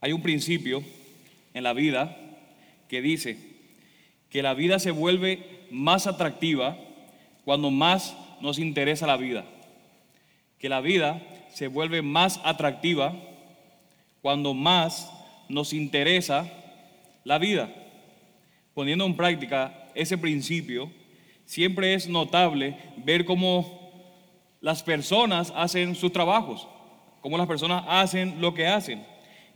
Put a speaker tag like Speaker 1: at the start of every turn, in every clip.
Speaker 1: Hay un principio en la vida que dice que la vida se vuelve más atractiva cuando más nos interesa la vida. Que la vida se vuelve más atractiva cuando más nos interesa la vida. Poniendo en práctica ese principio, siempre es notable ver cómo las personas hacen sus trabajos, cómo las personas hacen lo que hacen.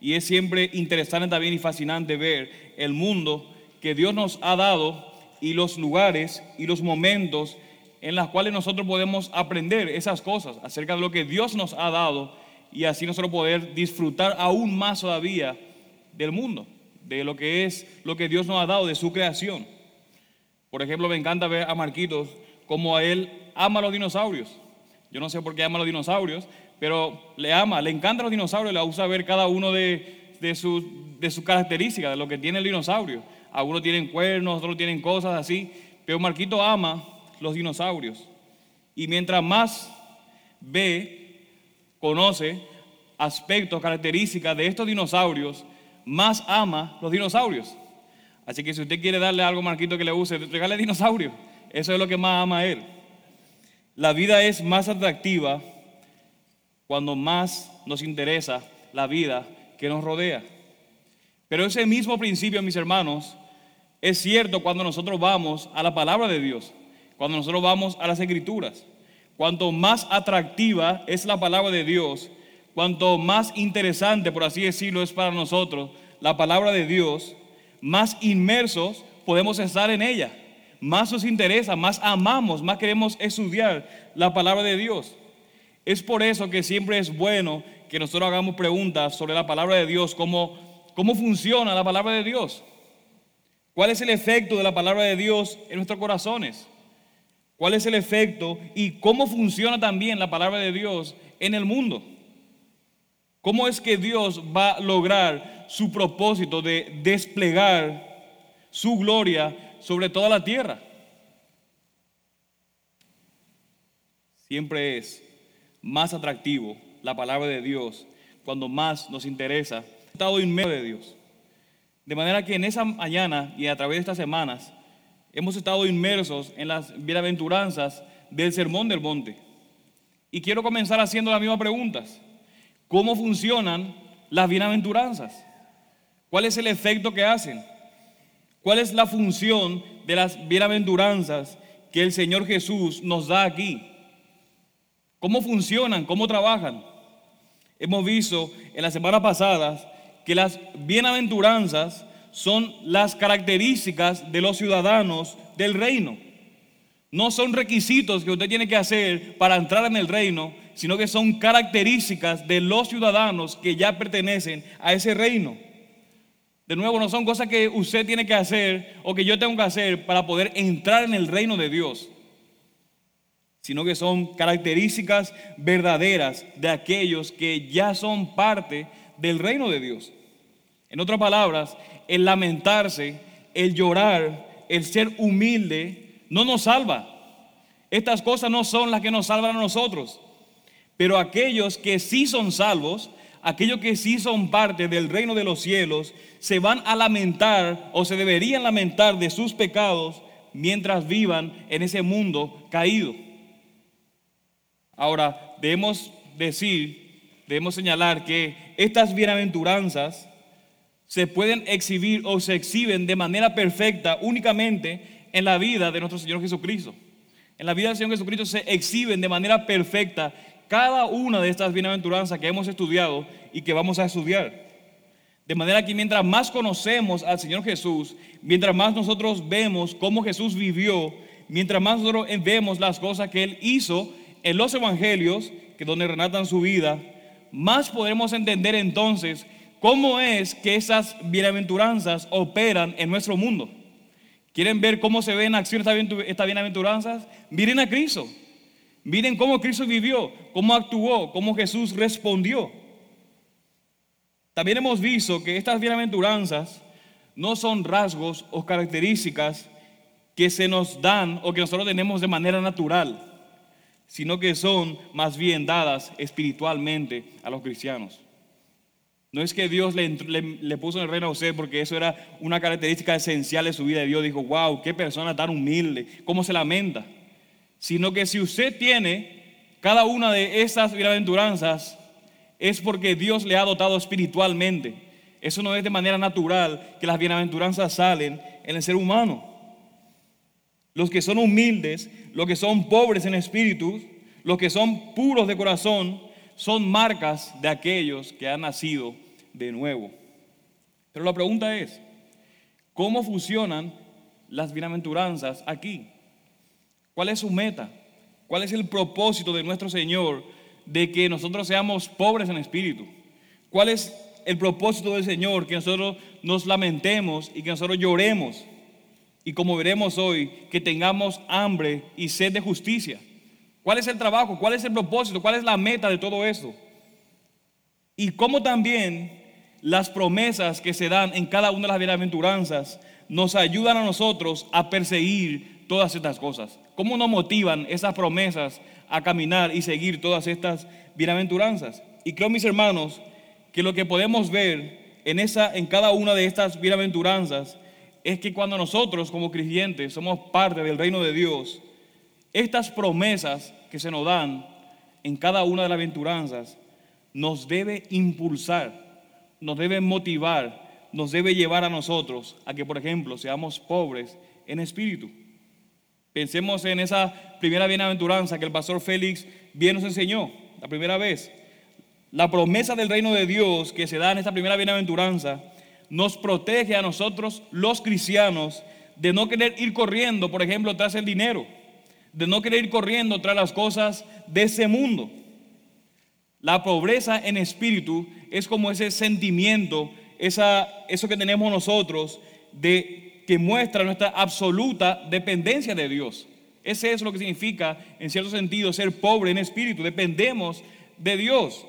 Speaker 1: Y es siempre interesante también y fascinante ver el mundo que Dios nos ha dado y los lugares y los momentos en los cuales nosotros podemos aprender esas cosas acerca de lo que Dios nos ha dado y así nosotros poder disfrutar aún más todavía del mundo, de lo que es lo que Dios nos ha dado, de su creación. Por ejemplo, me encanta ver a Marquitos como a él ama a los dinosaurios. Yo no sé por qué ama a los dinosaurios, pero le ama, le encantan los dinosaurios, le gusta ver cada uno de, de sus de características, de lo que tiene el dinosaurio. Algunos tienen cuernos, otros tienen cosas así, pero Marquito ama los dinosaurios. Y mientras más ve, conoce aspectos, características de estos dinosaurios, más ama los dinosaurios. Así que si usted quiere darle algo a Marquito que le use, regale dinosaurio. Eso es lo que más ama a él. La vida es más atractiva cuando más nos interesa la vida que nos rodea. Pero ese mismo principio, mis hermanos, es cierto cuando nosotros vamos a la palabra de Dios, cuando nosotros vamos a las escrituras. Cuanto más atractiva es la palabra de Dios, cuanto más interesante, por así decirlo, es para nosotros la palabra de Dios, más inmersos podemos estar en ella, más nos interesa, más amamos, más queremos estudiar la palabra de Dios. Es por eso que siempre es bueno que nosotros hagamos preguntas sobre la palabra de Dios, como cómo funciona la palabra de Dios, cuál es el efecto de la palabra de Dios en nuestros corazones, cuál es el efecto y cómo funciona también la palabra de Dios en el mundo. ¿Cómo es que Dios va a lograr su propósito de desplegar su gloria sobre toda la tierra? Siempre es más atractivo la palabra de Dios cuando más nos interesa estado inmerso de Dios. De manera que en esa mañana y a través de estas semanas hemos estado inmersos en las bienaventuranzas del Sermón del Monte. Y quiero comenzar haciendo las mismas preguntas. ¿Cómo funcionan las bienaventuranzas? ¿Cuál es el efecto que hacen? ¿Cuál es la función de las bienaventuranzas que el Señor Jesús nos da aquí? ¿Cómo funcionan? ¿Cómo trabajan? Hemos visto en las semanas pasadas que las bienaventuranzas son las características de los ciudadanos del reino. No son requisitos que usted tiene que hacer para entrar en el reino, sino que son características de los ciudadanos que ya pertenecen a ese reino. De nuevo, no son cosas que usted tiene que hacer o que yo tengo que hacer para poder entrar en el reino de Dios, sino que son características verdaderas de aquellos que ya son parte del reino de Dios. En otras palabras, el lamentarse, el llorar, el ser humilde, no nos salva. Estas cosas no son las que nos salvan a nosotros. Pero aquellos que sí son salvos, aquellos que sí son parte del reino de los cielos, se van a lamentar o se deberían lamentar de sus pecados mientras vivan en ese mundo caído. Ahora, debemos decir, debemos señalar que estas bienaventuranzas se pueden exhibir o se exhiben de manera perfecta únicamente en la vida de nuestro Señor Jesucristo. En la vida del Señor Jesucristo se exhiben de manera perfecta cada una de estas bienaventuranzas que hemos estudiado y que vamos a estudiar. De manera que mientras más conocemos al Señor Jesús, mientras más nosotros vemos cómo Jesús vivió, mientras más nosotros vemos las cosas que Él hizo en los evangelios, que donde relatan su vida, más podremos entender entonces cómo es que esas bienaventuranzas operan en nuestro mundo. ¿Quieren ver cómo se ven en acción estas bienaventuranzas? Miren a Cristo. Miren cómo Cristo vivió, cómo actuó, cómo Jesús respondió. También hemos visto que estas bienaventuranzas no son rasgos o características que se nos dan o que nosotros tenemos de manera natural sino que son más bien dadas espiritualmente a los cristianos. No es que Dios le, le, puso en el reino a usted porque eso era una característica esencial de su vida. Dios dijo, wow, qué persona tan humilde, cómo se lamenta. Sino que si usted tiene cada una de esas bienaventuranzas, es porque Dios le ha dotado espiritualmente. Eso no es de manera natural que las bienaventuranzas salen en el ser humano. Los que son humildes, los que son pobres en espíritu, los que son puros de corazón, son marcas de aquellos que han nacido de nuevo. Pero la pregunta es, ¿cómo funcionan las bienaventuranzas aquí? ¿Cuál es su meta? ¿Cuál es el propósito de nuestro Señor de que nosotros seamos pobres en espíritu? ¿Cuál es el propósito del Señor? Que nosotros nos lamentemos y que nosotros lloremos. Y como veremos hoy, que tengamos hambre y sed de justicia. ¿Cuál es el trabajo? ¿Cuál es el propósito? ¿Cuál es la meta de todo esto? Y cómo también las promesas que se dan en cada una de las bienaventuranzas nos ayudan a nosotros a perseguir todas estas cosas. ¿Cómo nos motivan esas promesas a caminar y seguir todas estas bienaventuranzas? Y creo, mis hermanos, que lo que podemos ver en, en cada una de estas bienaventuranzas es que cuando nosotros como creyentes somos parte del reino de Dios, estas promesas que se nos dan en cada una de las aventuranzas nos debe impulsar, nos debe motivar, nos debe llevar a nosotros a que, por ejemplo, seamos pobres en espíritu. Pensemos en esa primera bienaventuranza que el pastor Félix bien nos enseñó, la primera vez. La promesa del reino de Dios que se da en esta primera bienaventuranza nos protege a nosotros, los cristianos, de no querer ir corriendo, por ejemplo, tras el dinero, de no querer ir corriendo tras las cosas de ese mundo. La pobreza en espíritu es como ese sentimiento, esa, eso que tenemos nosotros de que muestra nuestra absoluta dependencia de Dios. Ese es lo que significa, en cierto sentido, ser pobre en espíritu. Dependemos de Dios.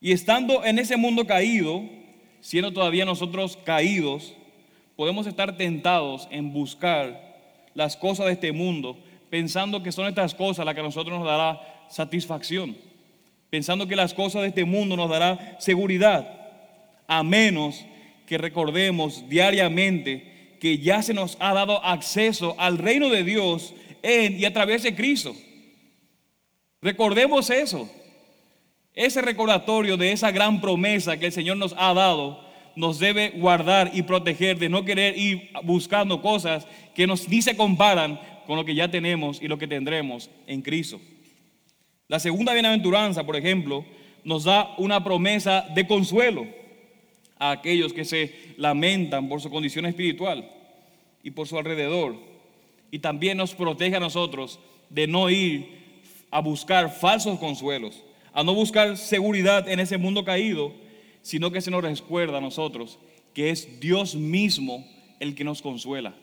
Speaker 1: Y estando en ese mundo caído, siendo todavía nosotros caídos, podemos estar tentados en buscar las cosas de este mundo, pensando que son estas cosas las que a nosotros nos dará satisfacción, pensando que las cosas de este mundo nos dará seguridad, a menos que recordemos diariamente que ya se nos ha dado acceso al reino de Dios en y a través de Cristo. Recordemos eso. Ese recordatorio de esa gran promesa que el Señor nos ha dado nos debe guardar y proteger de no querer ir buscando cosas que nos ni se comparan con lo que ya tenemos y lo que tendremos en Cristo. La segunda bienaventuranza, por ejemplo, nos da una promesa de consuelo a aquellos que se lamentan por su condición espiritual y por su alrededor. Y también nos protege a nosotros de no ir a buscar falsos consuelos, a no buscar seguridad en ese mundo caído, sino que se nos recuerda a nosotros que es Dios mismo el que nos consuela.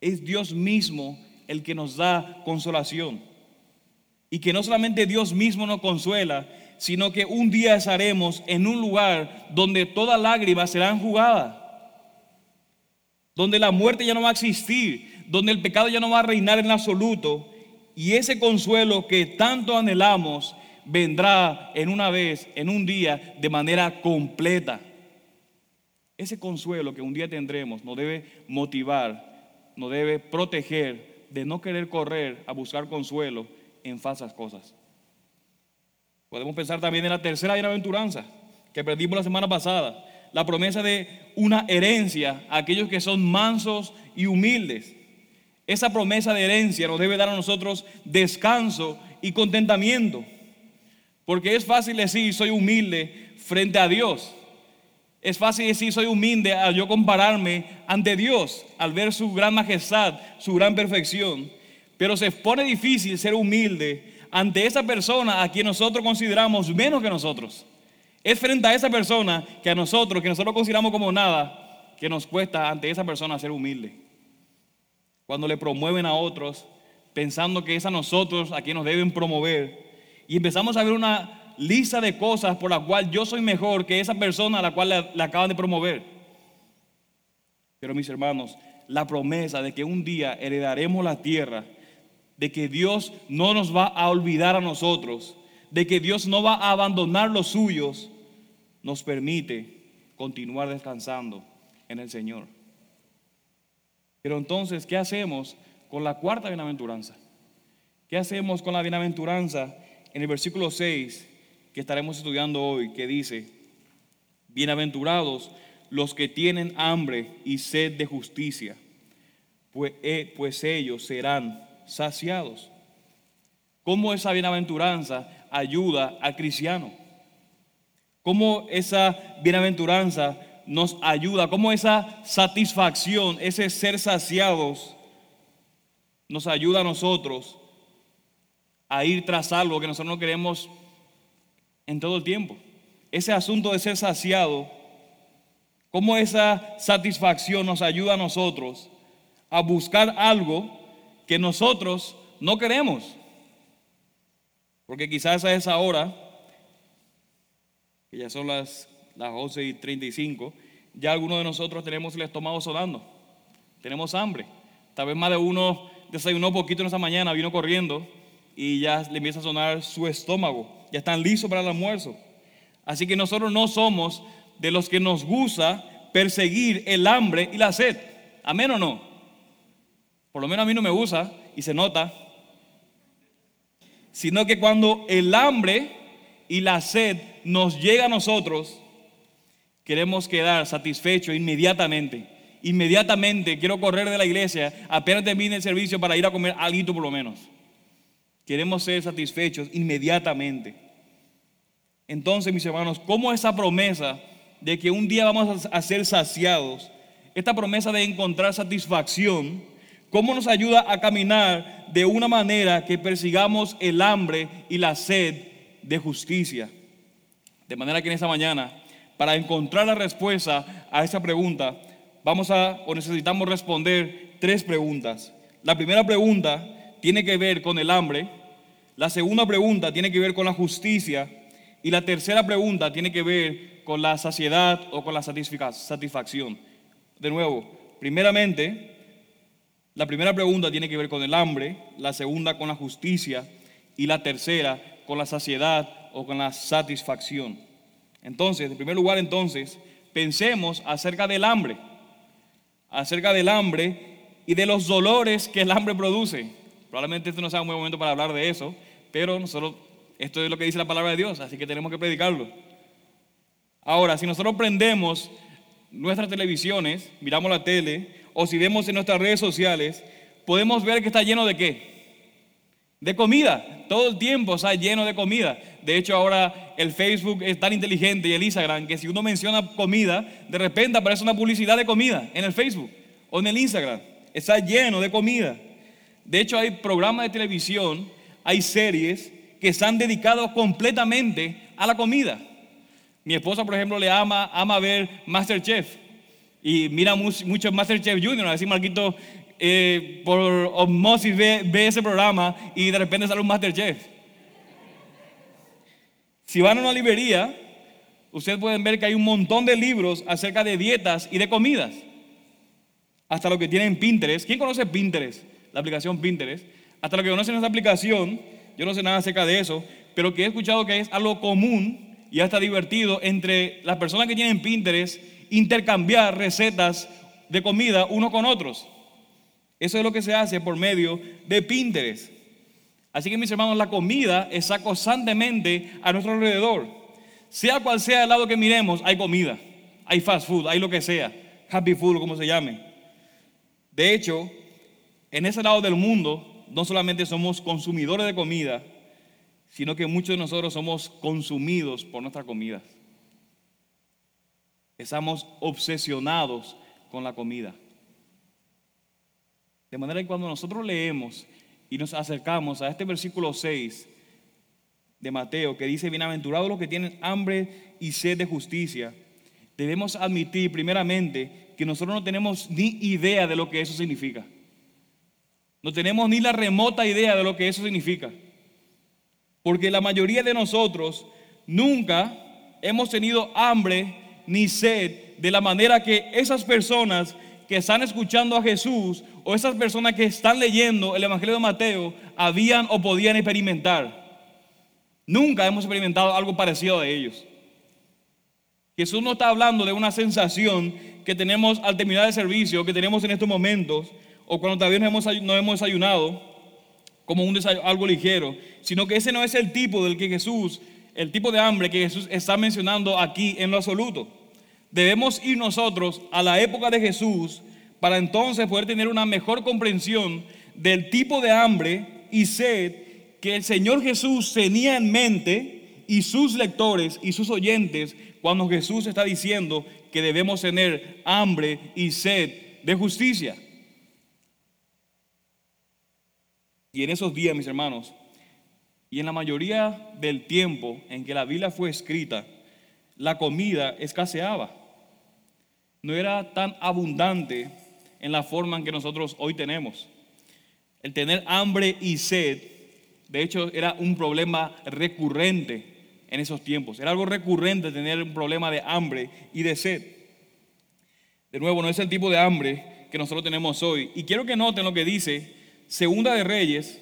Speaker 1: Es Dios mismo el que nos da consolación. Y que no solamente Dios mismo nos consuela, sino que un día estaremos en un lugar donde toda lágrima será enjugada, donde la muerte ya no va a existir, donde el pecado ya no va a reinar en absoluto, y ese consuelo que tanto anhelamos vendrá en una vez, en un día, de manera completa. Ese consuelo que un día tendremos nos debe motivar, nos debe proteger de no querer correr a buscar consuelo en falsas cosas. Podemos pensar también en la tercera bienaventuranza que perdimos la semana pasada, la promesa de una herencia a aquellos que son mansos y humildes. Esa promesa de herencia nos debe dar a nosotros descanso y contentamiento, porque es fácil decir soy humilde frente a Dios. Es fácil decir soy humilde al yo compararme ante Dios, al ver su gran majestad, su gran perfección. Pero se pone difícil ser humilde ante esa persona a quien nosotros consideramos menos que nosotros. Es frente a esa persona que a nosotros, que nosotros consideramos como nada, que nos cuesta ante esa persona ser humilde. Cuando le promueven a otros, pensando que es a nosotros a quien nos deben promover, y empezamos a ver una lista de cosas por las cuales yo soy mejor que esa persona a la cual le, acaban de promover. Pero mis hermanos, la promesa de que un día heredaremos la tierra de que Dios no nos va a olvidar a nosotros, de que Dios no va a abandonar los suyos, nos permite continuar descansando en el Señor. Pero entonces, ¿qué hacemos con la cuarta bienaventuranza? ¿Qué hacemos con la bienaventuranza en el versículo 6 que estaremos estudiando hoy, que dice, bienaventurados los que tienen hambre y sed de justicia, pues, eh, pues ellos serán saciados. ¿Cómo esa bienaventuranza ayuda al cristiano? ¿Cómo esa bienaventuranza nos ayuda? ¿Cómo esa satisfacción, ese ser saciados, nos ayuda a nosotros a ir tras algo que nosotros no queremos en todo el tiempo? Ese asunto de ser saciado, ¿cómo esa satisfacción nos ayuda a nosotros a buscar algo que nosotros no queremos? Porque quizás a esa hora, que ya son las, las 11 y 35, ya algunos de nosotros tenemos el estómago sonando, tenemos hambre. Tal vez más de uno desayunó poquito en esa mañana, vino corriendo y ya le empieza a sonar su estómago. Ya están listos para el almuerzo. Así que nosotros no somos de los que nos gusta perseguir el hambre y la sed. Amén o no. Por lo menos a mí no me gusta y se nota sino que cuando el hambre y la sed nos llega a nosotros, queremos quedar satisfechos inmediatamente. Inmediatamente quiero correr de la iglesia, apenas termine el servicio para ir a comer algo por lo menos. Queremos ser satisfechos inmediatamente. Entonces, mis hermanos, ¿cómo esa promesa de que un día vamos a ser saciados, esta promesa de encontrar satisfacción, cómo nos ayuda a caminar de una manera que persigamos el hambre y la sed de justicia. De manera que en esta mañana, para encontrar la respuesta a esa pregunta, vamos a o necesitamos responder tres preguntas. La primera pregunta tiene que ver con el hambre, la segunda pregunta tiene que ver con la justicia y la tercera pregunta tiene que ver con la saciedad o con la satisfacción. De nuevo, primeramente, la primera pregunta tiene que ver con el hambre, la segunda con la justicia y la tercera con la saciedad o con la satisfacción. Entonces, en primer lugar, entonces, pensemos acerca del hambre, acerca del hambre y de los dolores que el hambre produce. Probablemente este no sea un buen momento para hablar de eso, pero nosotros, esto es lo que dice la palabra de Dios, así que tenemos que predicarlo. Ahora, si nosotros prendemos nuestras televisiones, miramos la tele, o si vemos en nuestras redes sociales, podemos ver que está lleno de qué? De comida. Todo el tiempo está lleno de comida. De hecho, ahora el Facebook es tan inteligente y el Instagram que si uno menciona comida, de repente aparece una publicidad de comida en el Facebook o en el Instagram. Está lleno de comida. De hecho, hay programas de televisión, hay series que están dedicados completamente a la comida. Mi esposa, por ejemplo, le ama, ama ver Masterchef y mira mucho Masterchef Junior, así Marquito eh, por osmosis ve, ve, ese programa y de repente sale un Masterchef. Si van a una librería, ustedes pueden ver que hay un montón de libros acerca de dietas y de comidas. Hasta lo que tienen Pinterest. ¿Quién conoce Pinterest? La aplicación Pinterest. Hasta lo que conocen esa aplicación, yo no sé nada acerca de eso, pero que he escuchado que es algo común y hasta divertido entre las personas que tienen Pinterest intercambiar recetas de comida uno con otros. Eso es lo que se hace por medio de Pinterest. Así que mis hermanos, la comida está constantemente a nuestro alrededor. Sea cual sea el lado que miremos, hay comida, hay fast food, hay lo que sea, happy food, como se llame. De hecho, en ese lado del mundo, no solamente somos consumidores de comida, sino que muchos de nosotros somos consumidos por nuestra comida. Estamos obsesionados con la comida. De manera que cuando nosotros leemos y nos acercamos a este versículo 6 de Mateo, que dice, bienaventurados los que tienen hambre y sed de justicia, debemos admitir primeramente que nosotros no tenemos ni idea de lo que eso significa. No tenemos ni la remota idea de lo que eso significa. Porque la mayoría de nosotros nunca hemos tenido hambre ni sed de la manera que esas personas que están escuchando a Jesús o esas personas que están leyendo el Evangelio de Mateo habían o podían experimentar. Nunca hemos experimentado algo parecido a ellos. Jesús no está hablando de una sensación que tenemos al terminar el servicio, que tenemos en estos momentos, o cuando todavía no hemos, desayunado, como un algo ligero, sino que ese no es el tipo del que Jesús, el tipo de hambre que Jesús está mencionando aquí en lo absoluto. Debemos ir nosotros a la época de Jesús para entonces poder tener una mejor comprensión del tipo de hambre y sed que el Señor Jesús tenía en mente y sus lectores y sus oyentes cuando Jesús está diciendo que debemos tener hambre y sed de justicia. Y en esos días, mis hermanos, y en la mayoría del tiempo en que la Biblia fue escrita, la comida escaseaba. No era tan abundante en la forma en que nosotros hoy tenemos. El tener hambre y sed, de hecho, era un problema recurrente en esos tiempos. Era algo recurrente tener un problema de hambre y de sed. De nuevo, no es el tipo de hambre que nosotros tenemos hoy. Y quiero que noten lo que dice Segunda de Reyes,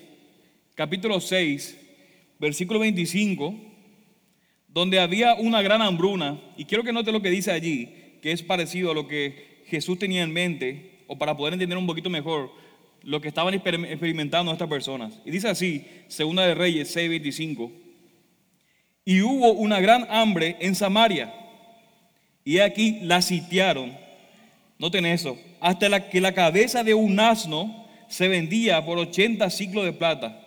Speaker 1: capítulo 6, versículo 25, donde había una gran hambruna. Y quiero que noten lo que dice allí, que es parecido a lo que Jesús tenía en mente, o para poder entender un poquito mejor lo que estaban experimentando estas personas. Y dice así, Segunda de Reyes 6, 25. Y hubo una gran hambre en Samaria. Y aquí la sitiaron. Noten eso. Hasta la, que la cabeza de un asno se vendía por 80 ciclos de plata.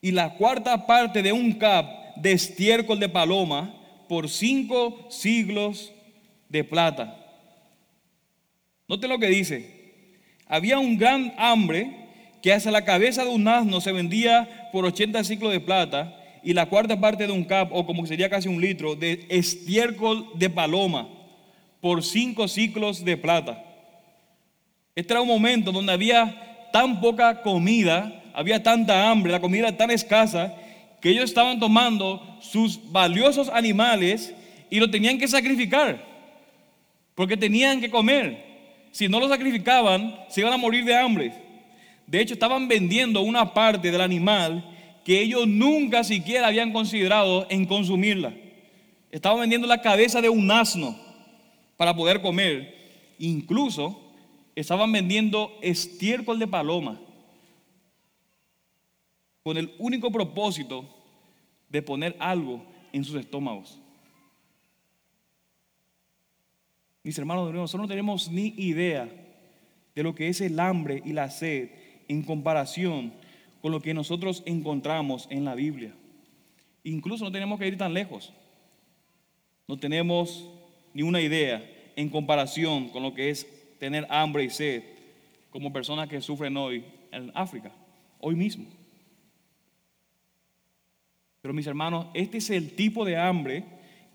Speaker 1: Y la cuarta parte de un cap de estiércol de paloma por cinco siglos de plata. Noten lo que dice. Había un gran hambre que hasta la cabeza de un asno se vendía por 80 ciclos de plata y la cuarta parte de un cap, o como sería casi un litro, de estiércol de paloma por cinco ciclos de plata. Este era un momento donde había tan poca comida, había tanta hambre, la comida tan escasa, que ellos estaban tomando sus valiosos animales y lo tenían que sacrificar, porque tenían que comer. Si no lo sacrificaban, se iban a morir de hambre. De hecho, estaban vendiendo una parte del animal que ellos nunca siquiera habían considerado en consumirla. Estaban vendiendo la cabeza de un asno para poder comer. Incluso estaban vendiendo estiércol de paloma con el único propósito de poner algo en sus estómagos. Mis hermanos, nosotros no tenemos ni idea de lo que es el hambre y la sed en comparación con lo que nosotros encontramos en la Biblia. Incluso no tenemos que ir tan lejos. No tenemos ni una idea en comparación con lo que es tener hambre y sed como personas que sufren hoy en África, hoy mismo. Pero mis hermanos, este es el tipo de hambre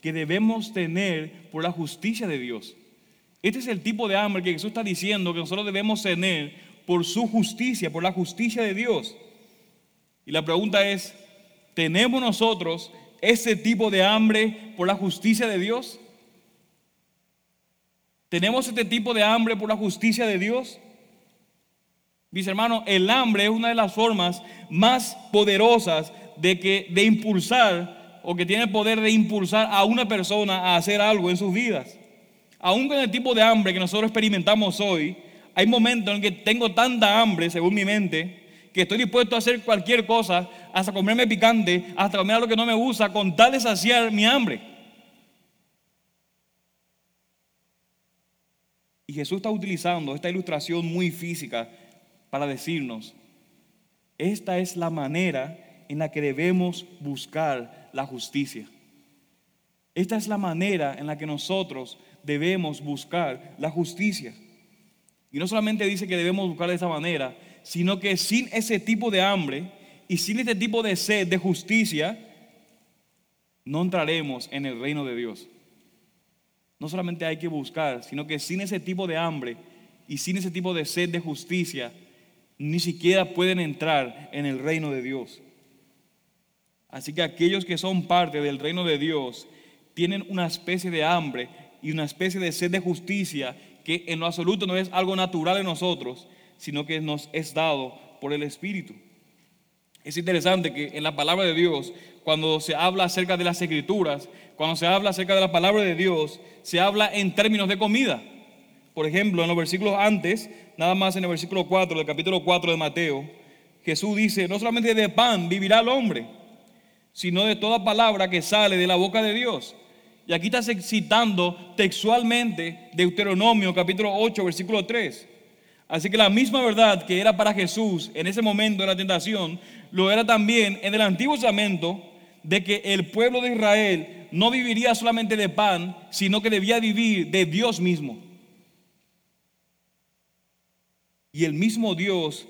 Speaker 1: que debemos tener por la justicia de Dios. Este es el tipo de hambre que Jesús está diciendo que nosotros debemos tener por su justicia, por la justicia de Dios. Y la pregunta es, ¿tenemos nosotros ese tipo de hambre por la justicia de Dios? ¿Tenemos este tipo de hambre por la justicia de Dios? Mis hermanos, el hambre es una de las formas más poderosas de, que, de impulsar o que tiene el poder de impulsar a una persona a hacer algo en sus vidas. Aún con el tipo de hambre que nosotros experimentamos hoy, hay momentos en que tengo tanta hambre, según mi mente, que estoy dispuesto a hacer cualquier cosa, hasta comerme picante, hasta comer algo que no me gusta, con tal de saciar mi hambre. Y Jesús está utilizando esta ilustración muy física para decirnos, esta es la manera en la que debemos buscar la justicia. Esta es la manera en la que nosotros debemos buscar la justicia. Y no solamente dice que debemos buscar de esa manera, sino que sin ese tipo de hambre y sin este tipo de sed de justicia, no entraremos en el reino de Dios. No solamente hay que buscar, sino que sin ese tipo de hambre y sin ese tipo de sed de justicia, ni siquiera pueden entrar en el reino de Dios. Así que aquellos que son parte del reino de Dios tienen una especie de hambre y una especie de sed de justicia que en lo absoluto no es algo natural en nosotros, sino que nos es dado por el Espíritu. Es interesante que en la palabra de Dios, cuando se habla acerca de las escrituras, cuando se habla acerca de la palabra de Dios, se habla en términos de comida. Por ejemplo, en los versículos antes, nada más en el versículo 4 del capítulo 4 de Mateo, Jesús dice, no solamente de pan vivirá el hombre, sino de toda palabra que sale de la boca de Dios. Y aquí está citando textualmente Deuteronomio capítulo 8, versículo 3. Así que la misma verdad que era para Jesús en ese momento de la tentación, lo era también en el Antiguo Testamento de que el pueblo de Israel no viviría solamente de pan, sino que debía vivir de Dios mismo. Y el mismo Dios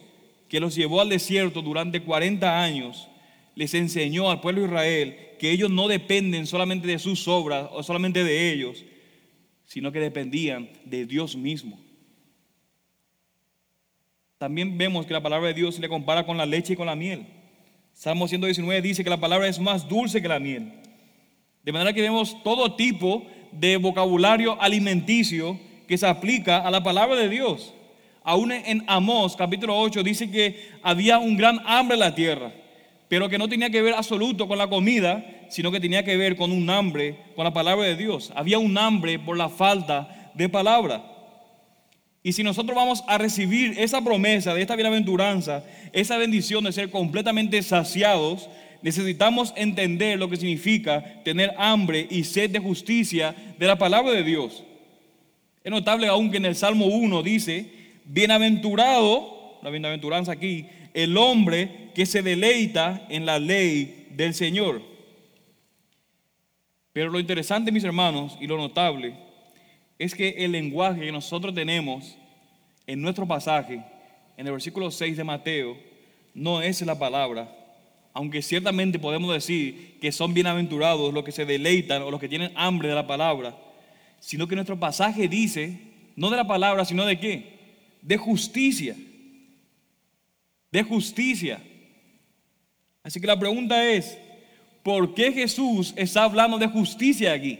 Speaker 1: que los llevó al desierto durante 40 años, les enseñó al pueblo de Israel que ellos no dependen solamente de sus obras o solamente de ellos, sino que dependían de Dios mismo. También vemos que la palabra de Dios se le compara con la leche y con la miel. Salmo 119 dice que la palabra es más dulce que la miel. De manera que vemos todo tipo de vocabulario alimenticio que se aplica a la palabra de Dios. Aún en Amós capítulo 8 dice que había un gran hambre en la tierra, pero que no tenía que ver absoluto con la comida, sino que tenía que ver con un hambre con la palabra de Dios. Había un hambre por la falta de palabra. Y si nosotros vamos a recibir esa promesa de esta bienaventuranza, esa bendición de ser completamente saciados, necesitamos entender lo que significa tener hambre y sed de justicia de la palabra de Dios. Es notable aún que en el Salmo 1 dice, Bienaventurado, la bienaventuranza aquí, el hombre que se deleita en la ley del Señor. Pero lo interesante, mis hermanos, y lo notable, es que el lenguaje que nosotros tenemos en nuestro pasaje, en el versículo 6 de Mateo, no es la palabra, aunque ciertamente podemos decir que son bienaventurados los que se deleitan o los que tienen hambre de la palabra, sino que nuestro pasaje dice, no de la palabra, sino de qué? de justicia. De justicia. Así que la pregunta es, ¿por qué Jesús está hablando de justicia aquí?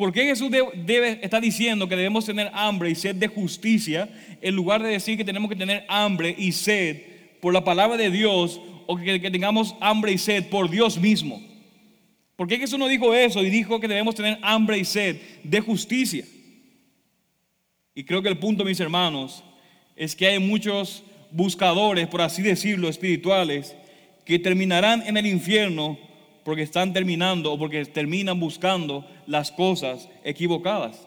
Speaker 1: ¿Por qué Jesús debe, está diciendo que debemos tener hambre y sed de justicia en lugar de decir que tenemos que tener hambre y sed por la palabra de Dios o que, que tengamos hambre y sed por Dios mismo? ¿Por qué Jesús no dijo eso y dijo que debemos tener hambre y sed de justicia? Y creo que el punto, mis hermanos, es que hay muchos buscadores, por así decirlo, espirituales, que terminarán en el infierno porque están terminando o porque terminan buscando las cosas equivocadas.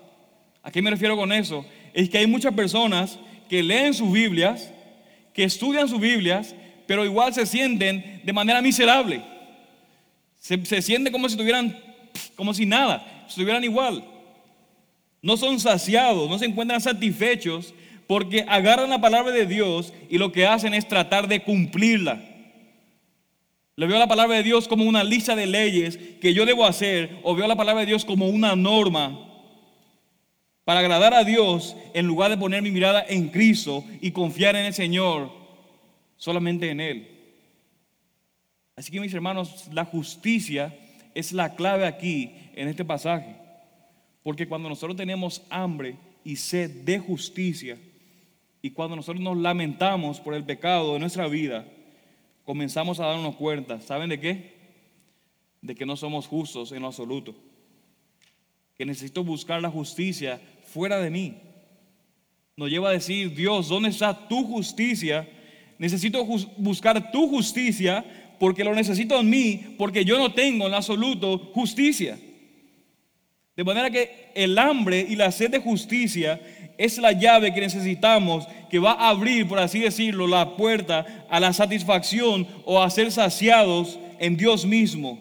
Speaker 1: ¿A qué me refiero con eso? Es que hay muchas personas que leen sus Biblias, que estudian sus Biblias, pero igual se sienten de manera miserable. Se, sienten como si tuvieran, como si nada, estuvieran igual no son saciados, no se encuentran satisfechos porque agarran la palabra de Dios y lo que hacen es tratar de cumplirla. Le veo la palabra de Dios como una lista de leyes que yo debo hacer o veo la palabra de Dios como una norma para agradar a Dios en lugar de poner mi mirada en Cristo y confiar en el Señor, solamente en Él. Así que mis hermanos, la justicia es la clave aquí en este pasaje. Porque cuando nosotros tenemos hambre y sed de justicia, y cuando nosotros nos lamentamos por el pecado de nuestra vida, comenzamos a darnos cuenta, ¿saben de qué? De que no somos justos en lo absoluto. Que necesito buscar la justicia fuera de mí. Nos lleva a decir, Dios, ¿dónde está tu justicia? Necesito buscar tu justicia porque lo necesito en mí, porque yo no tengo en absoluto justicia. De manera que el hambre y la sed de justicia es la llave que necesitamos que va a abrir, por así decirlo, la puerta a la satisfacción o a ser saciados en Dios mismo.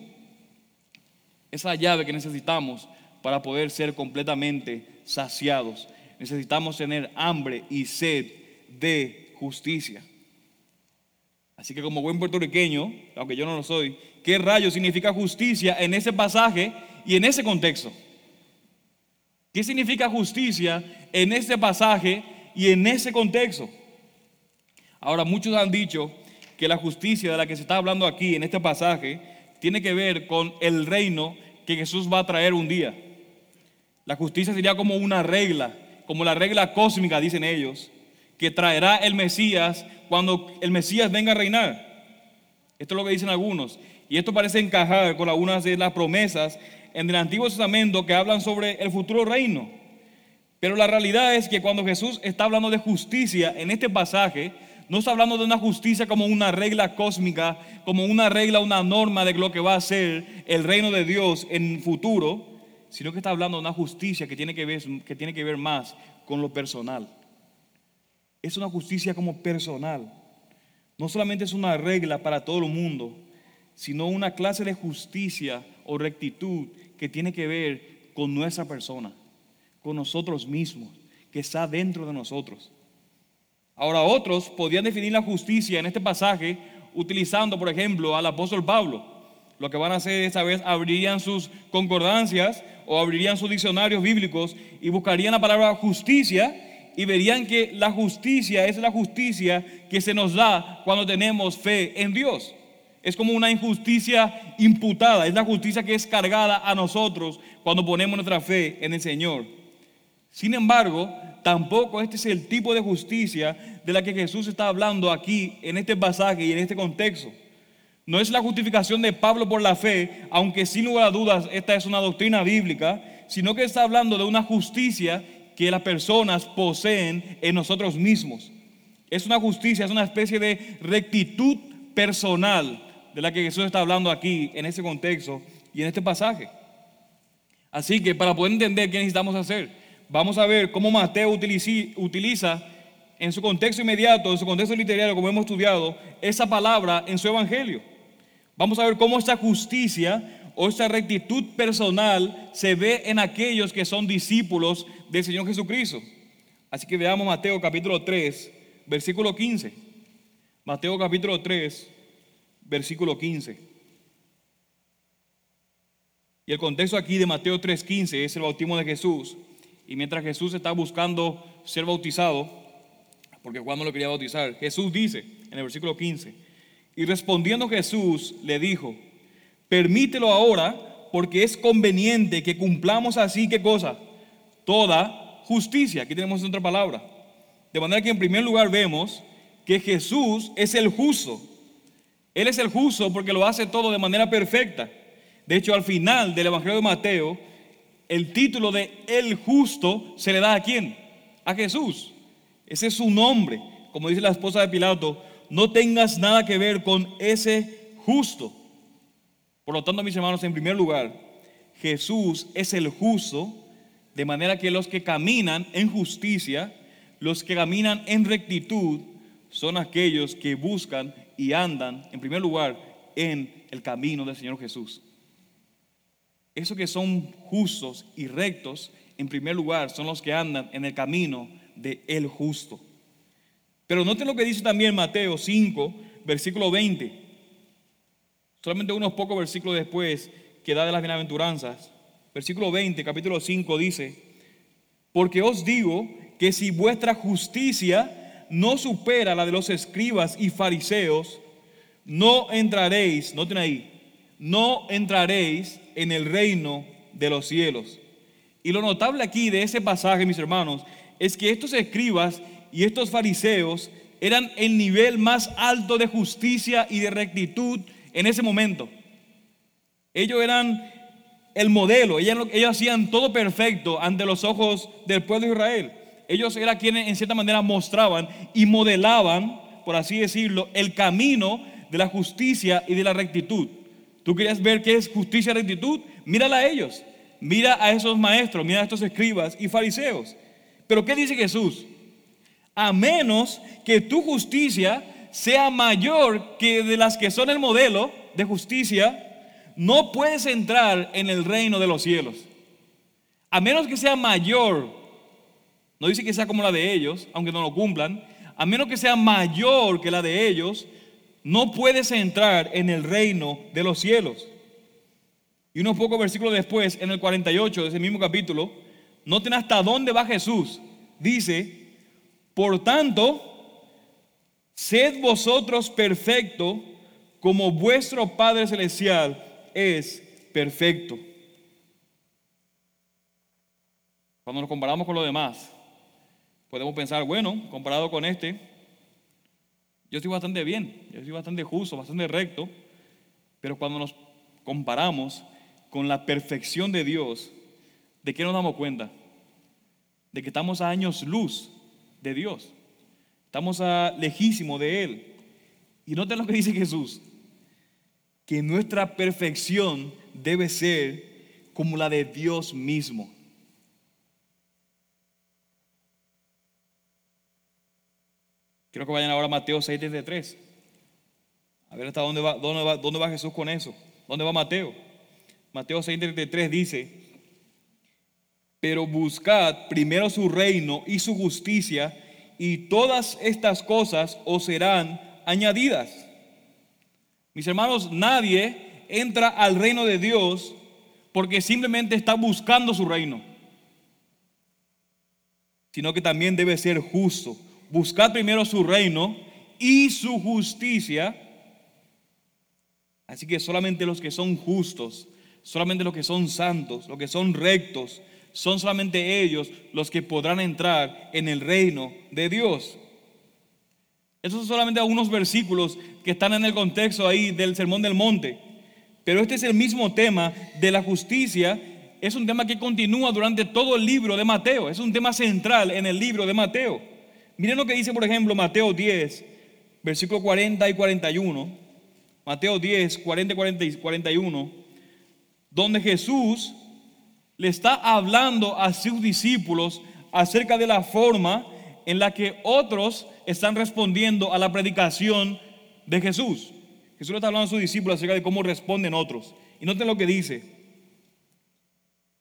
Speaker 1: Es la llave que necesitamos para poder ser completamente saciados. Necesitamos tener hambre y sed de justicia. Así que como buen puertorriqueño, aunque yo no lo soy, ¿qué rayo significa justicia en ese pasaje y en ese contexto? ¿Qué significa justicia en este pasaje y en ese contexto? Ahora, muchos han dicho que la justicia de la que se está hablando aquí en este pasaje tiene que ver con el reino que Jesús va a traer un día. La justicia sería como una regla, como la regla cósmica, dicen ellos, que traerá el Mesías cuando el Mesías venga a reinar. Esto es lo que dicen algunos. Y esto parece encajar con algunas de las promesas en el Antiguo Testamento que hablan sobre el futuro reino. Pero la realidad es que cuando Jesús está hablando de justicia en este pasaje, no está hablando de una justicia como una regla cósmica, como una regla, una norma de lo que va a ser el reino de Dios en el futuro, sino que está hablando de una justicia que tiene que ver, que tiene que ver más con lo personal. Es una justicia como personal. No solamente es una regla para todo el mundo, sino una clase de justicia o rectitud que tiene que ver con nuestra persona, con nosotros mismos, que está dentro de nosotros. Ahora otros podían definir la justicia en este pasaje utilizando, por ejemplo, al apóstol Pablo. Lo que van a hacer esta vez abrirían sus concordancias o abrirían sus diccionarios bíblicos y buscarían la palabra justicia y verían que la justicia es la justicia que se nos da cuando tenemos fe en Dios. Es como una injusticia imputada, es la justicia que es cargada a nosotros cuando ponemos nuestra fe en el Señor. Sin embargo, tampoco este es el tipo de justicia de la que Jesús está hablando aquí en este pasaje y en este contexto. No es la justificación de Pablo por la fe, aunque sin lugar a dudas esta es una doctrina bíblica, sino que está hablando de una justicia que las personas poseen en nosotros mismos. Es una justicia, es una especie de rectitud personal de la que Jesús está hablando aquí en este contexto y en este pasaje. Así que para poder entender qué necesitamos hacer, vamos a ver cómo Mateo utiliza en su contexto inmediato, en su contexto literario, como hemos estudiado, esa palabra en su evangelio. Vamos a ver cómo esta justicia o esta rectitud personal se ve en aquellos que son discípulos del Señor Jesucristo. Así que veamos Mateo capítulo 3, versículo 15. Mateo capítulo 3, versículo 15. Y el contexto aquí de Mateo 3:15 es el bautismo de Jesús. Y mientras Jesús está buscando ser bautizado, porque Juan no lo quería bautizar, Jesús dice en el versículo 15, y respondiendo Jesús le dijo, permítelo ahora porque es conveniente que cumplamos así, ¿qué cosa? Toda justicia. Aquí tenemos otra palabra. De manera que en primer lugar vemos que Jesús es el justo. Él es el justo porque lo hace todo de manera perfecta. De hecho, al final del Evangelio de Mateo, el título de el justo se le da a quién? A Jesús. Ese es su nombre. Como dice la esposa de Pilato, no tengas nada que ver con ese justo. Por lo tanto, mis hermanos, en primer lugar, Jesús es el justo, de manera que los que caminan en justicia, los que caminan en rectitud, son aquellos que buscan y andan, en primer lugar, en el camino del Señor Jesús. Esos que son justos y rectos, en primer lugar, son los que andan en el camino de el justo. Pero noten lo que dice también Mateo 5, versículo 20. Solamente unos pocos versículos después que da de las bienaventuranzas. Versículo 20, capítulo 5 dice, porque os digo que si vuestra justicia no supera la de los escribas y fariseos, no entraréis, noten ahí, no entraréis en el reino de los cielos. Y lo notable aquí de ese pasaje, mis hermanos, es que estos escribas y estos fariseos eran el nivel más alto de justicia y de rectitud en ese momento. Ellos eran el modelo, ellos, hacían todo perfecto ante los ojos del pueblo de Israel. Ellos eran quienes en cierta manera mostraban y modelaban, por así decirlo, el camino de la justicia y de la rectitud. ¿Tú querías ver qué es justicia y rectitud? Mírala a ellos. Mira a esos maestros, mira a estos escribas y fariseos. Pero ¿qué dice Jesús? A menos que tu justicia sea mayor que de las que son el modelo de justicia, no puedes entrar en el reino de los cielos. A menos que sea mayor, no dice que sea como la de ellos, aunque no lo cumplan, a menos que sea mayor que la de ellos, no puedes entrar en el reino de los cielos. Y unos pocos versículos después, en el 48 de ese mismo capítulo, noten hasta dónde va Jesús. Dice, por tanto, sed vosotros perfectos como vuestro Padre Celestial es perfecto. Cuando nos comparamos con los demás, podemos pensar, bueno, comparado con este, yo estoy bastante bien, yo estoy bastante justo, bastante recto. Pero cuando nos comparamos con la perfección de Dios, ¿de qué nos damos cuenta? De que estamos a años luz de Dios. Estamos a lejísimo de Él. Y noten lo que dice Jesús, que nuestra perfección debe ser como la de Dios mismo. Quiero que vayan ahora a Mateo 6:33. A ver hasta dónde va, dónde va, Jesús con eso. ¿Dónde va Mateo? Mateo 6:33 dice, pero buscad primero su reino y su justicia, y todas estas cosas os serán añadidas. Mis hermanos, nadie entra al reino de Dios porque simplemente está buscando su reino, sino que también debe ser justo. Buscad primero su reino y su justicia. Así que solamente los que son justos, solamente los que son santos, los que son rectos, son solamente ellos los que podrán entrar en el reino de Dios. Esos son solamente algunos versículos que están en el contexto ahí del Sermón del Monte. Pero este es el mismo tema de la justicia. Es un tema que continúa durante todo el libro de Mateo. Es un tema central en el libro de Mateo. Miren lo que dice, por ejemplo, Mateo 10, versículo 40 y 41. Mateo 10, 40 y 41. Donde Jesús le está hablando a sus discípulos acerca de la forma en la que otros están respondiendo a la predicación de Jesús. Jesús le está hablando a sus discípulos acerca de cómo responden otros. Y noten lo que dice.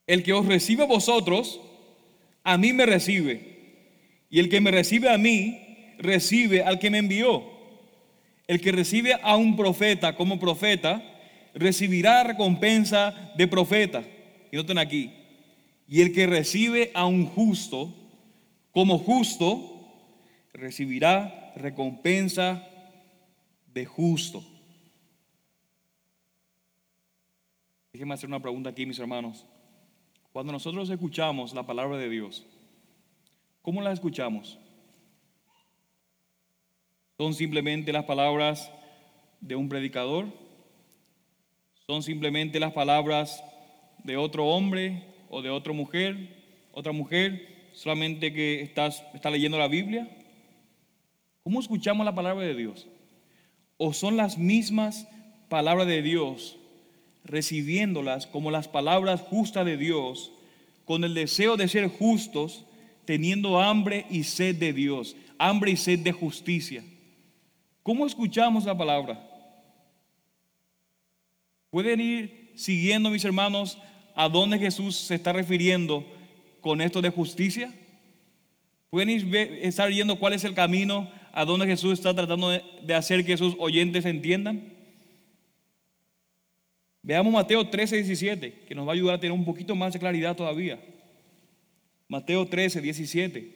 Speaker 1: El que os recibe a vosotros, a mí me recibe. Y el que me recibe a mí, recibe al que me envió. El que recibe a un profeta como profeta, recibirá recompensa de profeta. Y noten aquí. Y el que recibe a un justo como justo, recibirá recompensa de justo. Déjenme hacer una pregunta aquí, mis hermanos. Cuando nosotros escuchamos la palabra de Dios, ¿cómo la escuchamos? ¿Son simplemente las palabras de un predicador? ¿Son simplemente las palabras de otro hombre o de otra mujer? ¿Otra mujer solamente que estás está leyendo la Biblia? ¿Cómo escuchamos la palabra de Dios? ¿O son las mismas palabras de Dios, recibiéndolas como las palabras justas de Dios, con el deseo de ser justos, teniendo hambre y sed de Dios, hambre y sed de justicia? ¿Cómo escuchamos la palabra? ¿Pueden ir siguiendo, mis hermanos, a dónde Jesús se está refiriendo con esto de justicia? ¿Pueden ir, estar viendo cuál es el camino a donde Jesús está tratando de, hacer que sus oyentes entiendan? Veamos Mateo 13, 17, que nos va a ayudar a tener un poquito más de claridad todavía. Mateo 13, 17.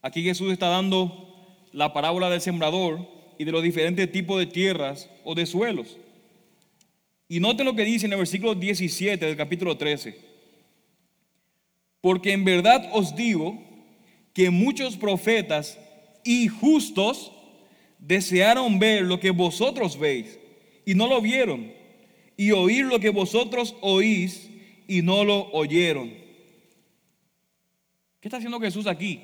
Speaker 1: Aquí Jesús está dando la parábola del sembrador y de los diferentes tipos de tierras o de suelos. Y noten lo que dice en el versículo 17 del capítulo 13. Porque en verdad os digo que muchos profetas y justos desearon ver lo que vosotros veis y no lo vieron, y oír lo que vosotros oís y no lo oyeron. ¿Qué está haciendo Jesús aquí?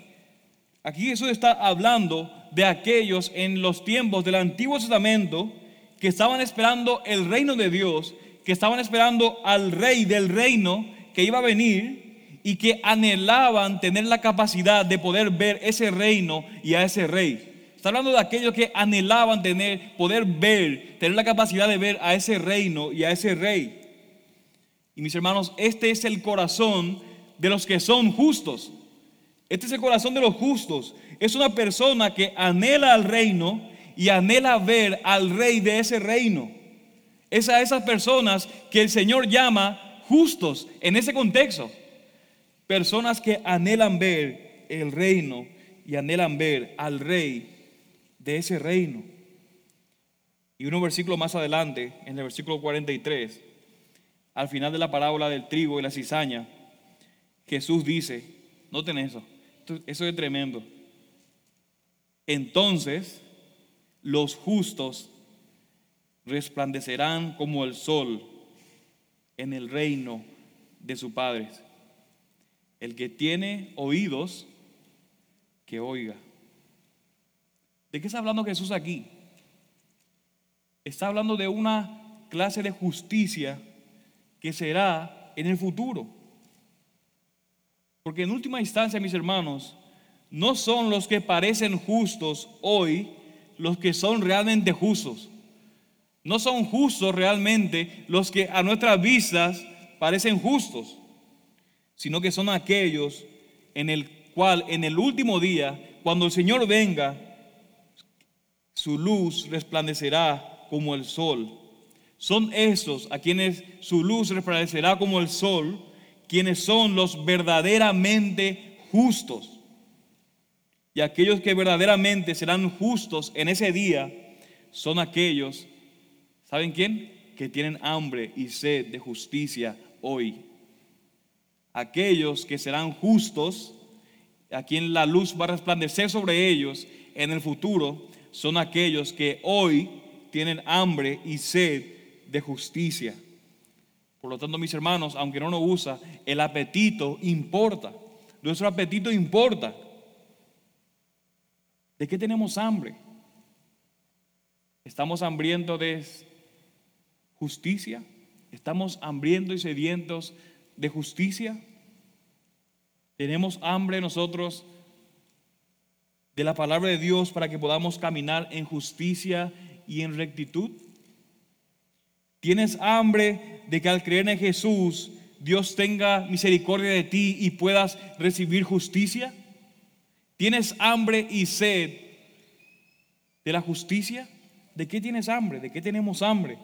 Speaker 1: Aquí Jesús está hablando de aquellos en los tiempos del Antiguo Testamento que estaban esperando el reino de Dios, que estaban esperando al rey del reino que iba a venir y que anhelaban tener la capacidad de poder ver ese reino y a ese rey. Está hablando de aquellos que anhelaban tener, poder ver, tener la capacidad de ver a ese reino y a ese rey. Y mis hermanos, este es el corazón de los que son justos. Este es el corazón de los justos. Es una persona que anhela al reino y anhela ver al rey de ese reino. Es a esas personas que el Señor llama justos en ese contexto. Personas que anhelan ver el reino y anhelan ver al rey de ese reino. Y uno versículo más adelante, en el versículo 43, al final de la parábola del trigo y la cizaña, Jesús dice, noten eso, eso es tremendo. Entonces los justos resplandecerán como el sol en el reino de su Padre. El que tiene oídos, que oiga. ¿De qué está hablando Jesús aquí? Está hablando de una clase de justicia que será en el futuro. Porque en última instancia, mis hermanos, no son los que parecen justos hoy los que son realmente justos. No son justos realmente los que a nuestras vistas parecen justos, sino que son aquellos en el cual en el último día, cuando el Señor venga, su luz resplandecerá como el sol. Son esos a quienes su luz resplandecerá como el sol, quienes son los verdaderamente justos. Y aquellos que verdaderamente serán justos en ese día son aquellos, ¿saben quién? Que tienen hambre y sed de justicia hoy. Aquellos que serán justos, a quien la luz va a resplandecer sobre ellos en el futuro, son aquellos que hoy tienen hambre y sed de justicia. Por lo tanto, mis hermanos, aunque no nos usa, el apetito importa. Nuestro apetito importa. ¿De qué tenemos hambre? ¿Estamos hambrientos de justicia? ¿Estamos hambrientos y sedientos de justicia? ¿Tenemos hambre nosotros de la palabra de Dios para que podamos caminar en justicia y en rectitud? ¿Tienes hambre de que al creer en Jesús Dios tenga misericordia de ti y puedas recibir justicia? ¿Tienes hambre y sed de la justicia? ¿De qué tienes hambre? ¿De qué tenemos hambre?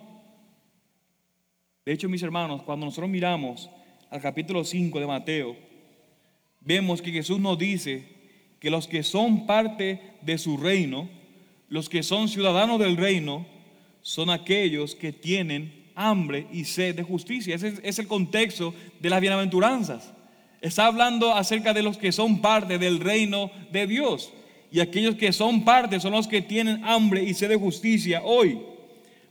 Speaker 1: De hecho, mis hermanos, cuando nosotros miramos al capítulo 5 de Mateo, vemos que Jesús nos dice que los que son parte de su reino, los que son ciudadanos del reino, son aquellos que tienen hambre y sed de justicia. Ese es el contexto de las bienaventuranzas. Está hablando acerca de los que son parte del reino de Dios. Y aquellos que son parte son los que tienen hambre y sed de justicia hoy.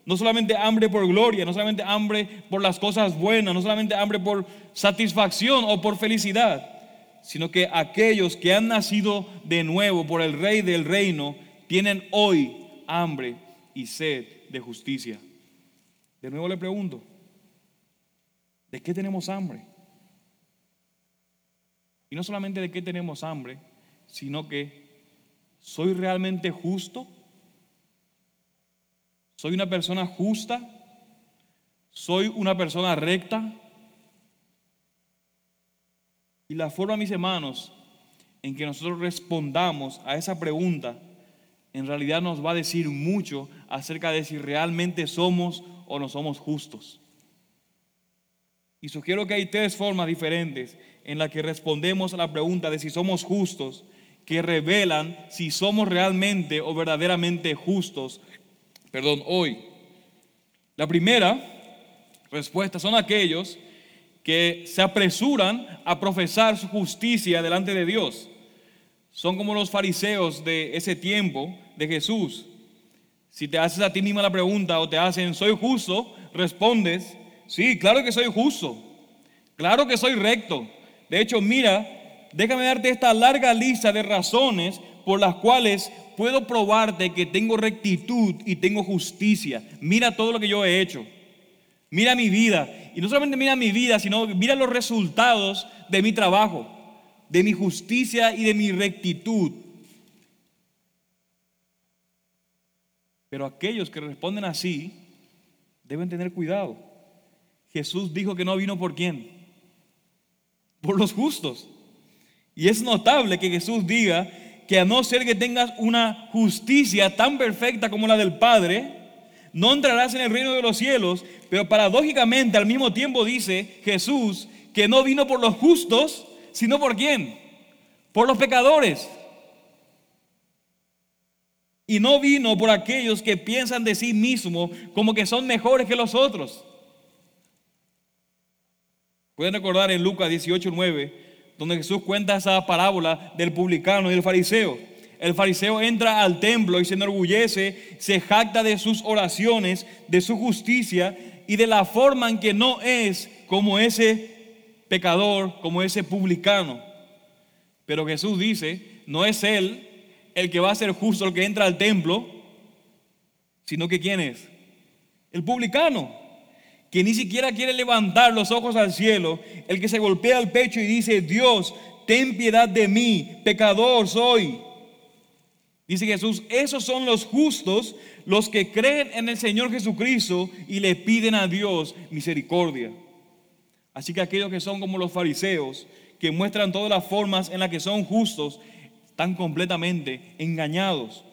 Speaker 1: No solamente hambre por gloria, no solamente hambre por las cosas buenas, no solamente hambre por satisfacción o por felicidad, sino que aquellos que han nacido de nuevo por el Rey del reino tienen hoy hambre y sed de justicia. De nuevo le pregunto, ¿de qué tenemos hambre? Y no solamente de qué tenemos hambre, sino que soy realmente justo. Soy una persona justa. Soy una persona recta. Y la forma, mis hermanos, en que nosotros respondamos a esa pregunta, en realidad nos va a decir mucho acerca de si realmente somos o no somos justos. Y sugiero que hay tres formas diferentes en las que respondemos a la pregunta de si somos justos, que revelan si somos realmente o verdaderamente justos, perdón, hoy. La primera respuesta son aquellos que se apresuran a profesar su justicia delante de Dios. Son como los fariseos de ese tiempo de Jesús. Si te haces a ti misma la pregunta o te hacen, soy justo, respondes, sí, claro que soy justo, claro que soy recto. De hecho, mira, déjame darte esta larga lista de razones por las cuales puedo probarte que tengo rectitud y tengo justicia. Mira todo lo que yo he hecho. Mira mi vida. Y no solamente mira mi vida, sino mira los resultados de mi trabajo, de mi justicia y de mi rectitud. Pero aquellos que responden así deben tener cuidado. Jesús dijo que no vino por quién? Por los justos. Y es notable que Jesús diga que a no ser que tengas una justicia tan perfecta como la del Padre, no entrarás en el reino de los cielos, pero paradójicamente al mismo tiempo dice Jesús que no vino por los justos, sino por quién? Por los pecadores. Y no vino por aquellos que piensan de sí mismos como que son mejores que los otros. Pueden recordar en Lucas 18, 9, donde Jesús cuenta esa parábola del publicano y del fariseo. El fariseo entra al templo y se enorgullece, se jacta de sus oraciones, de su justicia y de la forma en que no es como ese pecador, como ese publicano. Pero Jesús dice, no es él el que va a ser justo, el que entra al templo, sino que quién es? El publicano, que ni siquiera quiere levantar los ojos al cielo, el que se golpea el pecho y dice, Dios, ten piedad de mí, pecador soy. Dice Jesús, esos son los justos, los que creen en el Señor Jesucristo y le piden a Dios misericordia. Así que aquellos que son como los fariseos, que muestran todas las formas en las que son justos, están completamente engañados.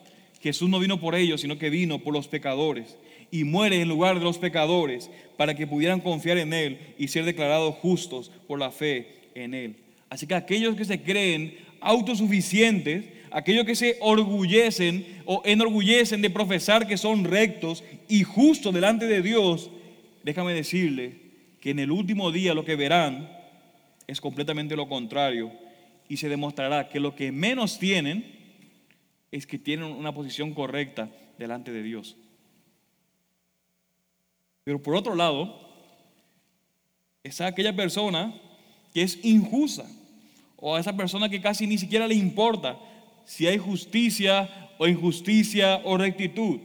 Speaker 1: Jesús no vino por ellos, sino que vino por los pecadores y muere en lugar de los pecadores para que pudieran confiar en Él y ser declarados justos por la fe en Él. Así que aquellos que se creen autosuficientes, aquellos que se orgullecen o enorgullecen de profesar que son rectos y justos delante de Dios, déjame decirle que en el último día lo que verán es completamente lo contrario y se demostrará que lo que menos tienen es que tienen una posición correcta delante de Dios. Pero por otro lado, es aquella persona que es injusta o a esa persona que casi ni siquiera le importa si hay justicia o injusticia o rectitud.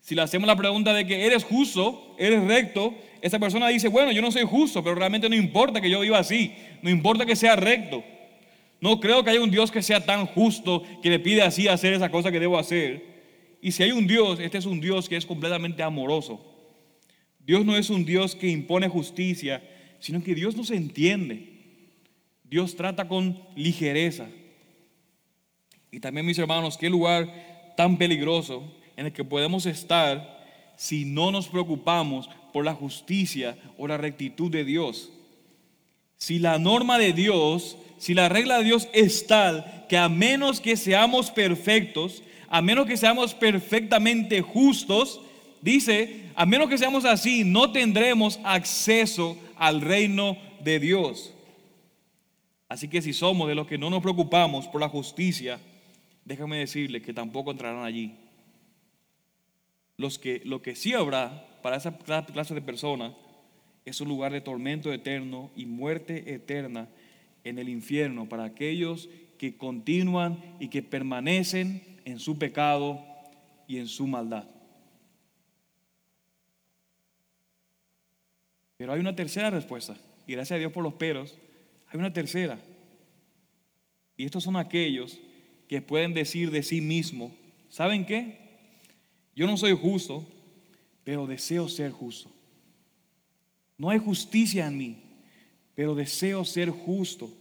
Speaker 1: Si le hacemos la pregunta de que eres justo, eres recto, esa persona dice, bueno, yo no soy justo, pero realmente no importa que yo viva así, no importa que sea recto. No creo que haya un Dios que sea tan justo que le pide así hacer esa cosa que debo hacer. Y si hay un Dios, este es un Dios que es completamente amoroso. Dios no es un Dios que impone justicia, sino que Dios nos entiende. Dios trata con ligereza. Y también, mis hermanos, qué lugar tan peligroso en el que podemos estar si no nos preocupamos por la justicia o la rectitud de Dios. Si la norma de Dios, si la regla de Dios es tal que a menos que seamos perfectos, a menos que seamos perfectamente justos, dice, a menos que seamos así, no tendremos acceso al reino de Dios. Así que si somos de los que no nos preocupamos por la justicia, déjame decirle que tampoco entrarán allí. Los que, lo que sí habrá para esa clase de personas es un lugar de tormento eterno y muerte eterna en el infierno para aquellos que continúan y que permanecen en su pecado y en su maldad. Pero hay una tercera respuesta, y gracias a Dios por los peros, hay una tercera. Y estos son aquellos que pueden decir de sí mismo, ¿saben qué? Yo no soy justo, pero deseo ser justo. No hay justicia en mí, pero deseo ser justo.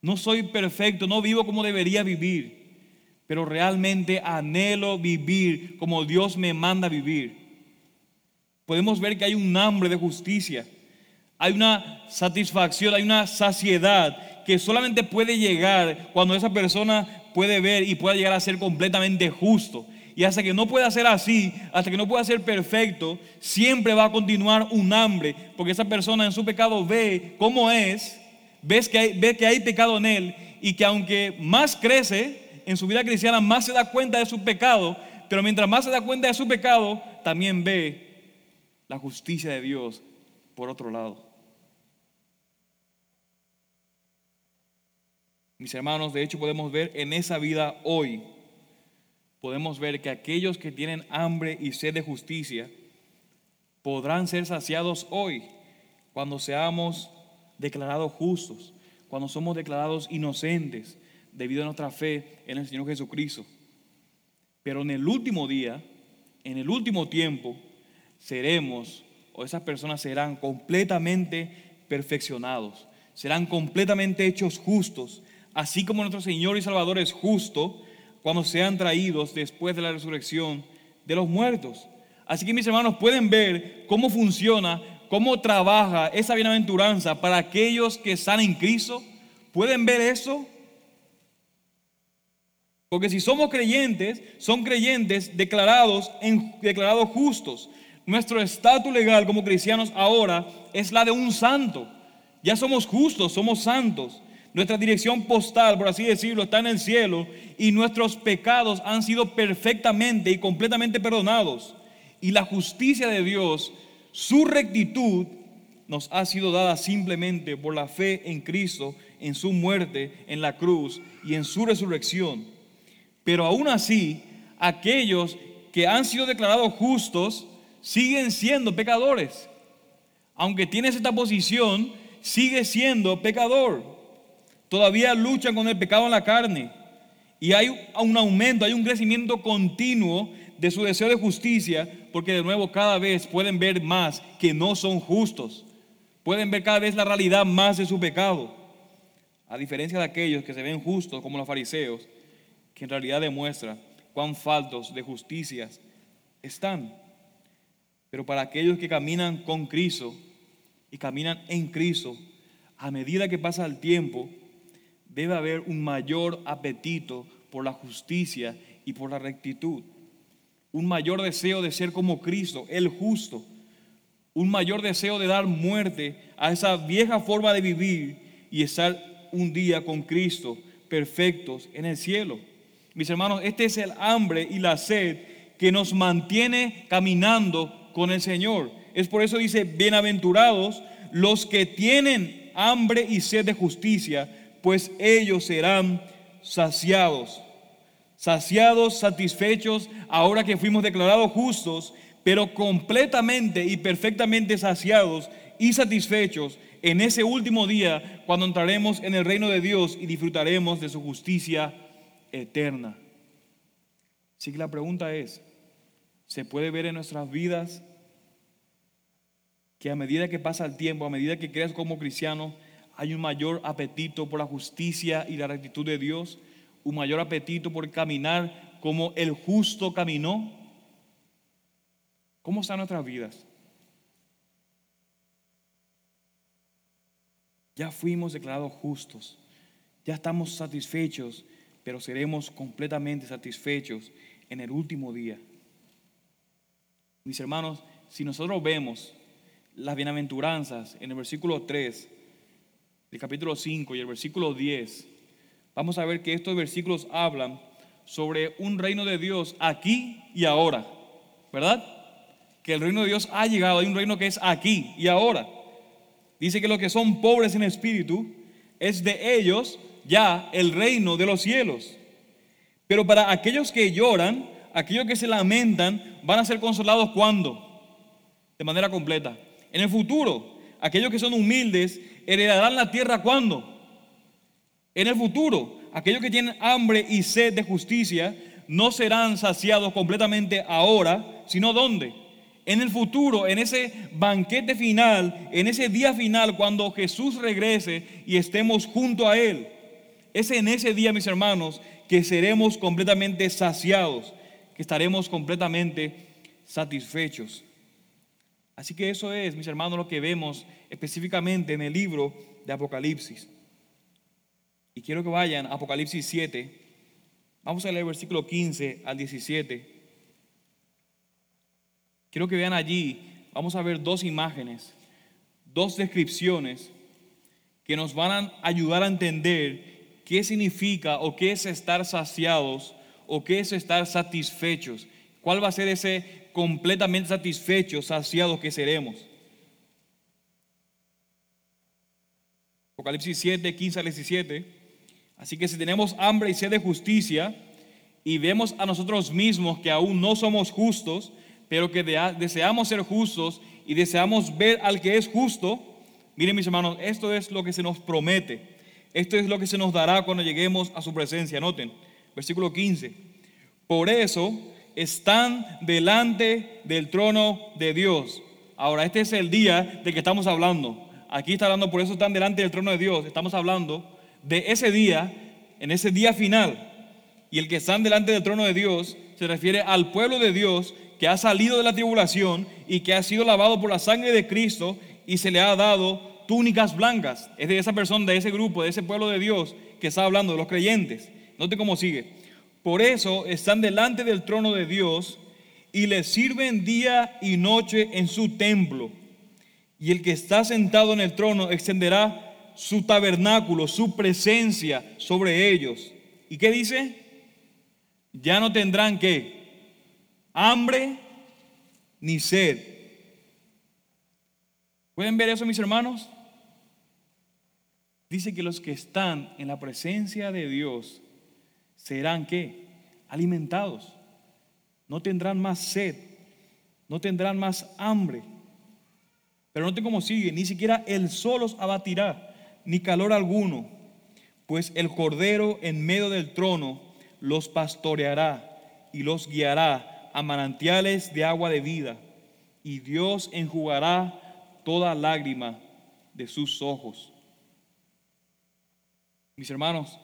Speaker 1: No soy perfecto, no vivo como debería vivir, pero realmente anhelo vivir como Dios me manda vivir. Podemos ver que hay un hambre de justicia hay una satisfacción, hay una saciedad que solamente puede llegar cuando esa persona puede ver y pueda llegar a ser completamente justo. Y hasta que no pueda ser así, hasta que no pueda ser perfecto, siempre va a continuar un hambre, porque esa persona en su pecado ve cómo es, que ve que hay pecado en él y que aunque más crece en su vida cristiana, más se da cuenta de su pecado, pero mientras más se da cuenta de su pecado, también ve la justicia de Dios por otro lado. Mis hermanos, de hecho podemos ver en esa vida hoy, podemos ver que aquellos que tienen hambre y sed de justicia podrán ser saciados hoy cuando seamos declarados justos, cuando somos declarados inocentes debido a nuestra fe en el Señor Jesucristo. Pero en el último día, en el último tiempo, seremos, o esas personas serán completamente perfeccionados, serán completamente hechos justos, así como nuestro Señor y Salvador es justo cuando sean traídos después de la resurrección de los muertos. Así que mis hermanos pueden ver cómo funciona, cómo trabaja esa bienaventuranza para aquellos que están en Cristo. ¿Pueden ver eso? Porque si somos creyentes, son creyentes declarados, en, declarados justos. Nuestro estatus legal como cristianos ahora es la de un santo. Ya somos justos, somos santos. Nuestra dirección postal, por así decirlo, está en el cielo y nuestros pecados han sido perfectamente y completamente perdonados. Y la justicia de Dios, su rectitud, nos ha sido dada simplemente por la fe en Cristo, en su muerte en la cruz y en su resurrección. Pero aún así, aquellos que han sido declarados justos siguen siendo pecadores. Aunque tienes esta posición, sigue siendo pecador. Todavía luchan con el pecado en la carne. Y hay un aumento, hay un crecimiento continuo de su deseo de justicia, porque de nuevo cada vez pueden ver más que no son justos. Pueden ver cada vez la realidad más de su pecado. A diferencia de aquellos que se ven justos como los fariseos, que en realidad demuestra cuán faltos de justicia están. Pero para aquellos que caminan con Cristo y caminan en Cristo, a medida que pasa el tiempo, debe haber un mayor apetito por la justicia y por la rectitud. Un mayor deseo de ser como Cristo, el justo un mayor deseo de dar muerte a esa vieja forma de vivir y estar un día con Cristo, perfectos en el cielo. Mis hermanos, este es el hambre y la sed que nos mantiene caminando con el Señor. Es por eso dice, bienaventurados los que tienen hambre y sed de justicia, pues ellos serán saciados. Saciados, satisfechos, ahora que fuimos declarados justos pero completamente y perfectamente saciados y satisfechos en ese último día cuando entraremos en el reino de Dios y disfrutaremos de su justicia eterna. Así que la pregunta es, ¿se puede ver en nuestras vidas que a medida que pasa el tiempo, a medida que creas como cristiano, hay un mayor apetito por la justicia y la rectitud de Dios, un mayor apetito por caminar como el justo caminó? ¿Cómo están nuestras vidas? Ya fuimos declarados justos, ya estamos satisfechos, pero seremos completamente satisfechos en el último día. Mis hermanos, si nosotros vemos las bienaventuranzas en el versículo 3 del capítulo 5 y el versículo 10, vamos a ver que estos versículos hablan sobre un reino de Dios aquí y ahora, ¿verdad? que el reino de Dios ha llegado, hay un reino que es aquí y ahora. Dice que los que son pobres en espíritu, es de ellos ya el reino de los cielos. Pero para aquellos que lloran, aquellos que se lamentan, van a ser consolados cuando? De manera completa. En el futuro, aquellos que son humildes heredarán la tierra cuando? En el futuro, aquellos que tienen hambre y sed de justicia no serán saciados completamente ahora, sino ¿dónde? en el futuro, en ese banquete final, en ese día final, cuando Jesús regrese y estemos junto a Él. Es en ese día, mis hermanos, que seremos completamente saciados, que estaremos completamente satisfechos. Así que eso es, mis hermanos, lo que vemos específicamente en el libro de Apocalipsis. Y quiero que vayan a Apocalipsis 7. Vamos a leer versículo 15 al 17. Quiero que vean allí, vamos a ver dos imágenes, dos descripciones que nos van a ayudar a entender qué significa o qué es estar saciados o qué es estar satisfechos. ¿Cuál va a ser ese completamente satisfecho, saciado que seremos? Apocalipsis 7, 15 al 17. Así que si tenemos hambre y sed de justicia y vemos a nosotros mismos que aún no somos justos, pero que deseamos ser justos y deseamos ver al que es justo, miren mis hermanos, esto es lo que se nos promete. Esto es lo que se nos dará cuando lleguemos a su presencia. Noten, versículo 15. Por eso están delante del trono de Dios. Ahora, este es el día de que estamos hablando. Aquí está hablando, por eso están delante del trono de Dios. Estamos hablando de ese día, en ese día final. Y el que están delante del trono de Dios se refiere al pueblo de Dios que ha salido de la tribulación y que ha sido lavado por la sangre de Cristo y se le ha dado túnicas blancas. Es de esa persona, de ese grupo, de ese pueblo de Dios que está hablando, de los creyentes. Note cómo sigue. Por eso están delante del trono de Dios y le sirven día y noche en su templo. Y el que está sentado en el trono extenderá su tabernáculo, su presencia sobre ellos. ¿Y qué dice? Ya no tendrán que hambre ni sed. ¿Pueden ver eso, mis hermanos? Dice que los que están en la presencia de Dios serán qué? Alimentados. No tendrán más sed, no tendrán más hambre. Pero noten cómo sigue, ni siquiera el sol los abatirá, ni calor alguno, pues el Cordero en medio del trono los pastoreará y los guiará a manantiales de agua de vida, y Dios enjugará toda lágrima de sus ojos. Mis hermanos,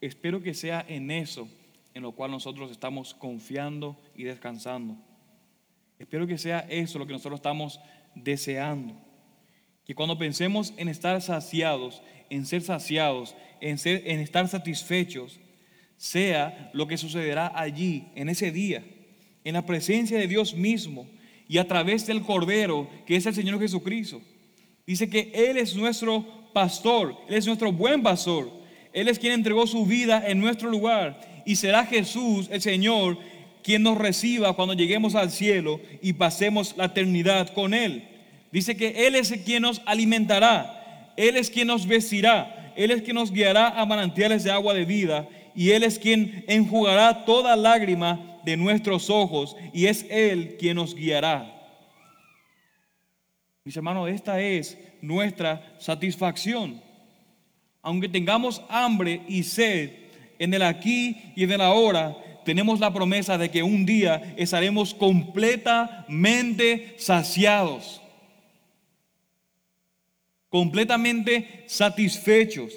Speaker 1: espero que sea en eso en lo cual nosotros estamos confiando y descansando. Espero que sea eso lo que nosotros estamos deseando. Que cuando pensemos en estar saciados, en ser saciados, en, estar satisfechos, sea lo que sucederá allí, en ese día, en la presencia de Dios mismo y a través del Cordero, que es el Señor Jesucristo. Dice que Él es nuestro pastor, Él es nuestro buen pastor. Él es quien entregó su vida en nuestro lugar. Y será Jesús, el Señor, quien nos reciba cuando lleguemos al cielo y pasemos la eternidad con Él. Dice que Él es quien nos alimentará, Él es quien nos vestirá, Él es quien nos guiará a manantiales de agua de vida y Él es quien enjugará toda lágrima de nuestros ojos y es Él quien nos guiará. Mis hermanos, esta es nuestra satisfacción. Aunque tengamos hambre y sed en el aquí y en el ahora, tenemos la promesa de que un día estaremos completamente saciados, completamente satisfechos.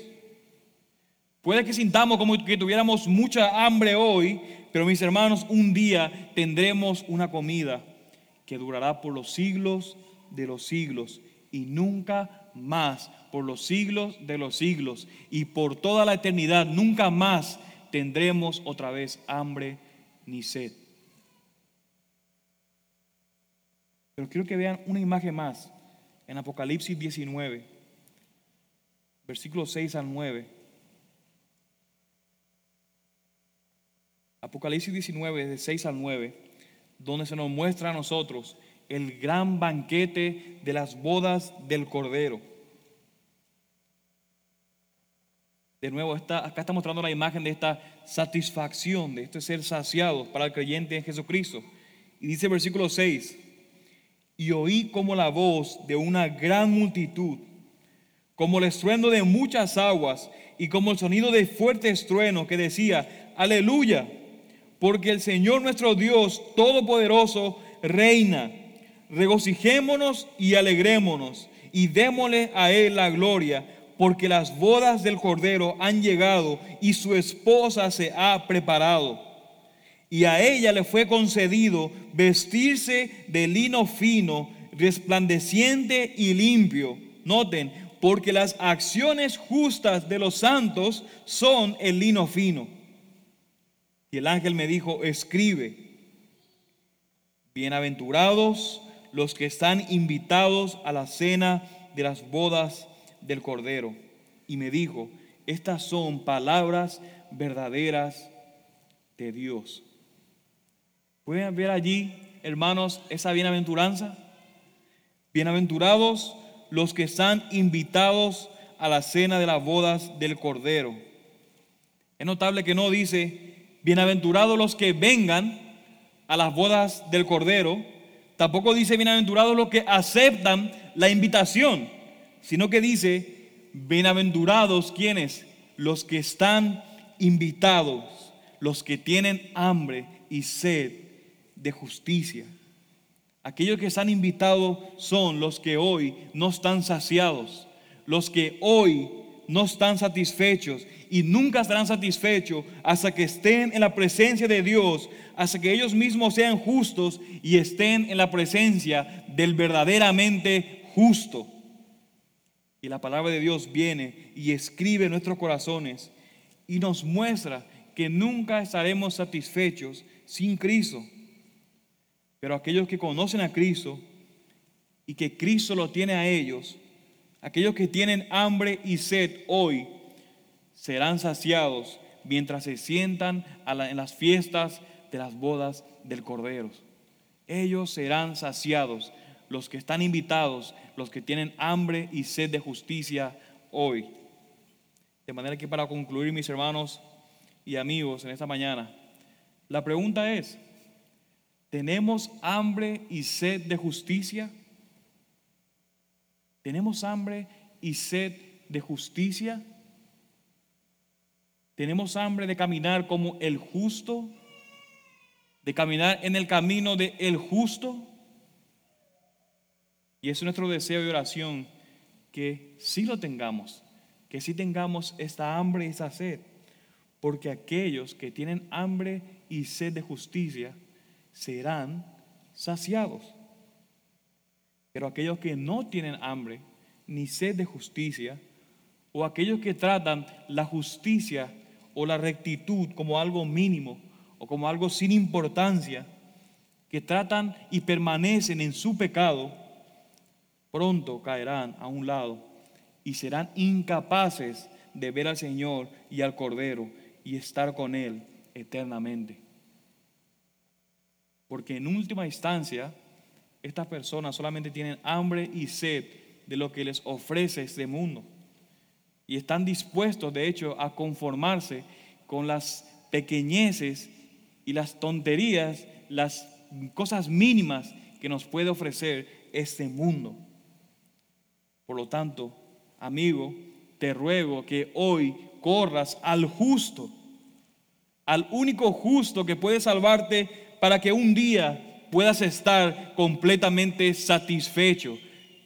Speaker 1: Puede que sintamos como que tuviéramos mucha hambre hoy, pero mis hermanos, un día tendremos una comida que durará por los siglos de los siglos y nunca más, por los siglos de los siglos y por toda la eternidad, nunca más tendremos otra vez hambre ni sed. Pero quiero que vean una imagen más en Apocalipsis 19, versículos 6 al 9. Apocalipsis 19, de 6 al 9, donde se nos muestra a nosotros el gran banquete de las bodas del Cordero. De nuevo, acá está mostrando la imagen de esta satisfacción, de este ser saciado para el creyente en Jesucristo. Y dice el versículo 6, y oí como la voz de una gran multitud, como el estruendo de muchas aguas y como el sonido de fuerte estrueno que decía, aleluya, porque el Señor nuestro Dios Todopoderoso reina. Regocijémonos y alegrémonos y démosle a Él la gloria porque las bodas del Cordero han llegado y su esposa se ha preparado. Y a ella le fue concedido vestirse de lino fino, resplandeciente y limpio. Noten, porque las acciones justas de los santos son el lino fino. Y el ángel me dijo, escribe, bienaventurados los que están invitados a la cena de las bodas del Cordero y me dijo, estas son palabras verdaderas de Dios. ¿Pueden ver allí, hermanos, esa bienaventuranza? Bienaventurados los que están invitados a la cena de las bodas del Cordero. Es notable que no dice, bienaventurados los que vengan a las bodas del Cordero. Tampoco dice, bienaventurados los que aceptan la invitación sino que dice, bienaventurados quienes, los que están invitados, los que tienen hambre y sed de justicia. Aquellos que están invitados son los que hoy no están saciados, los que hoy no están satisfechos y nunca estarán satisfechos hasta que estén en la presencia de Dios, hasta que ellos mismos sean justos y estén en la presencia del verdaderamente justo. Y la palabra de Dios viene y escribe nuestros corazones y nos muestra que nunca estaremos satisfechos sin Cristo. Pero aquellos que conocen a Cristo y que Cristo lo tiene a ellos, Aquellos que tienen hambre y sed hoy serán saciados mientras se sientan en las fiestas de las bodas del Cordero. Ellos serán saciados, los que están invitados, los que tienen hambre y sed de justicia hoy. De manera que para concluir, mis hermanos y amigos, en esta mañana, la pregunta es, ¿tenemos hambre y sed de justicia? ¿Tenemos hambre y sed de justicia? Tenemos hambre de caminar como el justo, de caminar en el camino de el justo. Y es nuestro deseo y oración que sí lo tengamos, que sí tengamos esta hambre y esta sed, porque aquellos que tienen hambre y sed de justicia serán saciados. Pero aquellos que no tienen hambre ni sed de justicia, o aquellos que tratan la justicia o la rectitud como algo mínimo o como algo sin importancia, que tratan y permanecen en su pecado, pronto caerán a un lado y serán incapaces de ver al Señor y al Cordero y estar con Él eternamente. Porque en última instancia, estas personas solamente tienen hambre y sed de lo que les ofrece este mundo y están dispuestos, de hecho, a conformarse con las pequeñeces y las tonterías, las cosas mínimas que nos puede ofrecer este mundo. Por lo tanto, amigo, te ruego que hoy corras al justo, al único justo que puede salvarte para que un día puedas estar completamente satisfecho.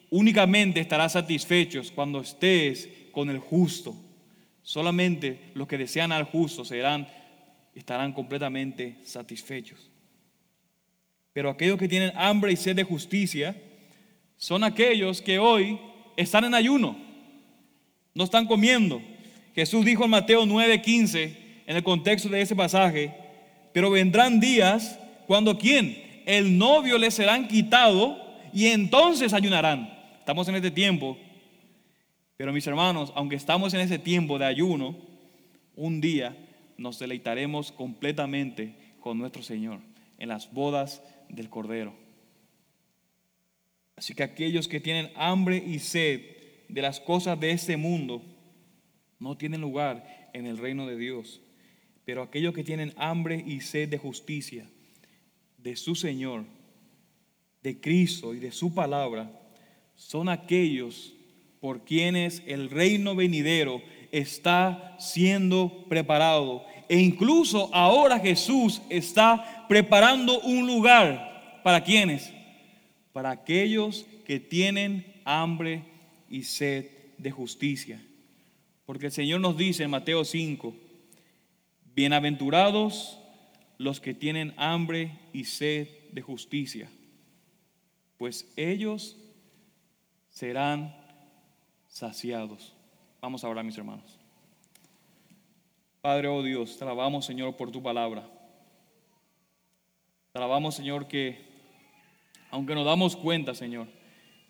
Speaker 1: Únicamente estarás satisfecho cuando estés con el justo. Solamente los que desean al justo serán, estarán completamente satisfechos. Pero aquellos que tienen hambre y sed de justicia son aquellos que hoy están en ayuno, no están comiendo. Jesús dijo en Mateo 9:15, en el contexto de ese pasaje, pero vendrán días cuando quién? El novio les serán quitado y entonces ayunarán. Estamos en este tiempo pero mis hermanos, aunque estamos en ese tiempo de ayuno, un día nos deleitaremos completamente con nuestro Señor en las bodas del Cordero. Así que aquellos que tienen hambre y sed de las cosas de este mundo no tienen lugar en el reino de Dios. Pero aquellos que tienen hambre y sed de justicia, de su Señor, de Cristo y de su palabra, son aquellos por quienes el reino venidero está siendo preparado. E incluso ahora Jesús está preparando un lugar para quienes, para aquellos que tienen hambre y sed de justicia. Porque el Señor nos dice en Mateo 5, bienaventurados los que tienen hambre y sed de justicia, pues ellos serán saciados. Vamos a orar, mis hermanos. Padre, oh Dios, te alabamos, Señor, por tu palabra. Te alabamos, Señor, que aunque nos damos cuenta, Señor,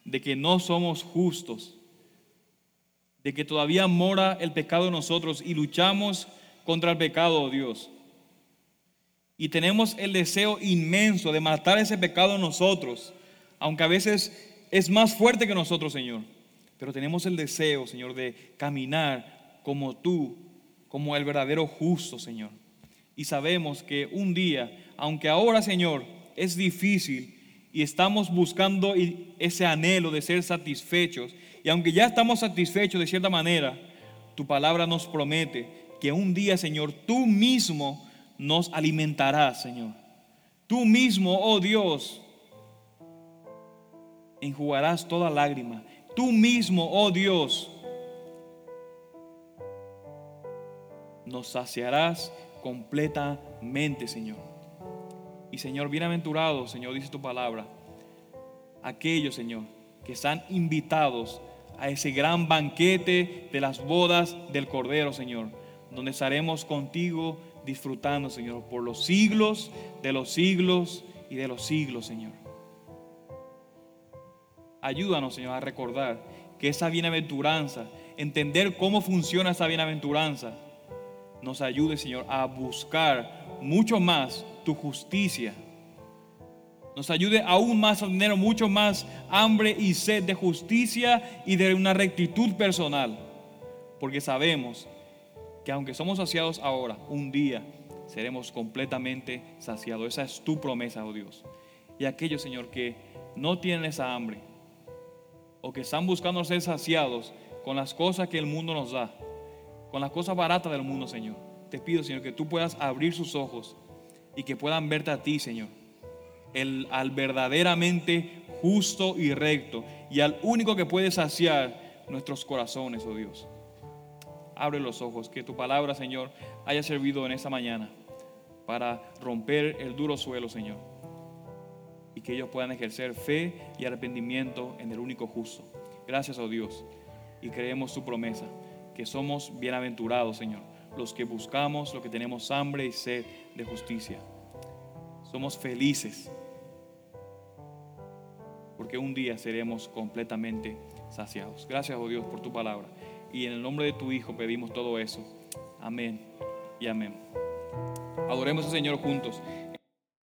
Speaker 1: de que no somos justos, de que todavía mora el pecado en nosotros y luchamos contra el pecado, oh Dios. Y tenemos el deseo inmenso de matar ese pecado en nosotros, aunque a veces es más fuerte que nosotros, Señor. Pero tenemos el deseo, Señor, de caminar como tú, como el verdadero justo, Señor. Y sabemos que un día, aunque ahora, Señor, es difícil y estamos buscando ese anhelo de ser satisfechos, y aunque ya estamos satisfechos de cierta manera, tu palabra nos promete que un día, Señor, tú mismo nos alimentarás, Señor. Tú mismo, oh Dios, enjugarás toda lágrima tú mismo, oh Dios, nos saciarás completamente, Señor. Y Señor, bienaventurado, Señor, dice tu palabra, aquellos, Señor, que están invitados a ese gran banquete de las bodas del Cordero, Señor, donde estaremos contigo disfrutando, Señor, por los siglos de los siglos y de los siglos, Señor. Ayúdanos, Señor, a recordar que esa bienaventuranza, entender cómo funciona esa bienaventuranza, nos ayude, Señor, a buscar mucho más tu justicia. Nos ayude aún más a tener mucho más hambre y sed de justicia y de una rectitud personal. Porque sabemos que aunque somos saciados ahora, un día seremos completamente saciados. Esa es tu promesa, oh Dios. Y aquellos, Señor, que no tienen esa hambre o que están buscando ser saciados con las cosas que el mundo nos da, con las cosas baratas del mundo, Señor. Te pido, Señor, que tú puedas abrir sus ojos y que puedan verte a ti, Señor, el, al verdaderamente justo y recto y al único que puede saciar nuestros corazones, oh Dios abre los ojos, que tu palabra, Señor, haya servido en esta mañana para romper el duro suelo, Señor. Y que ellos puedan ejercer fe y arrepentimiento en el único justo. Gracias, oh Dios. Y creemos tu promesa, que somos bienaventurados, Señor, los que buscamos, los que tenemos hambre y sed de justicia. Somos felices, porque un día seremos completamente saciados. Gracias, oh Dios, por tu palabra. Y en el nombre de tu Hijo pedimos todo eso. Amén y amén. Adoremos al Señor juntos.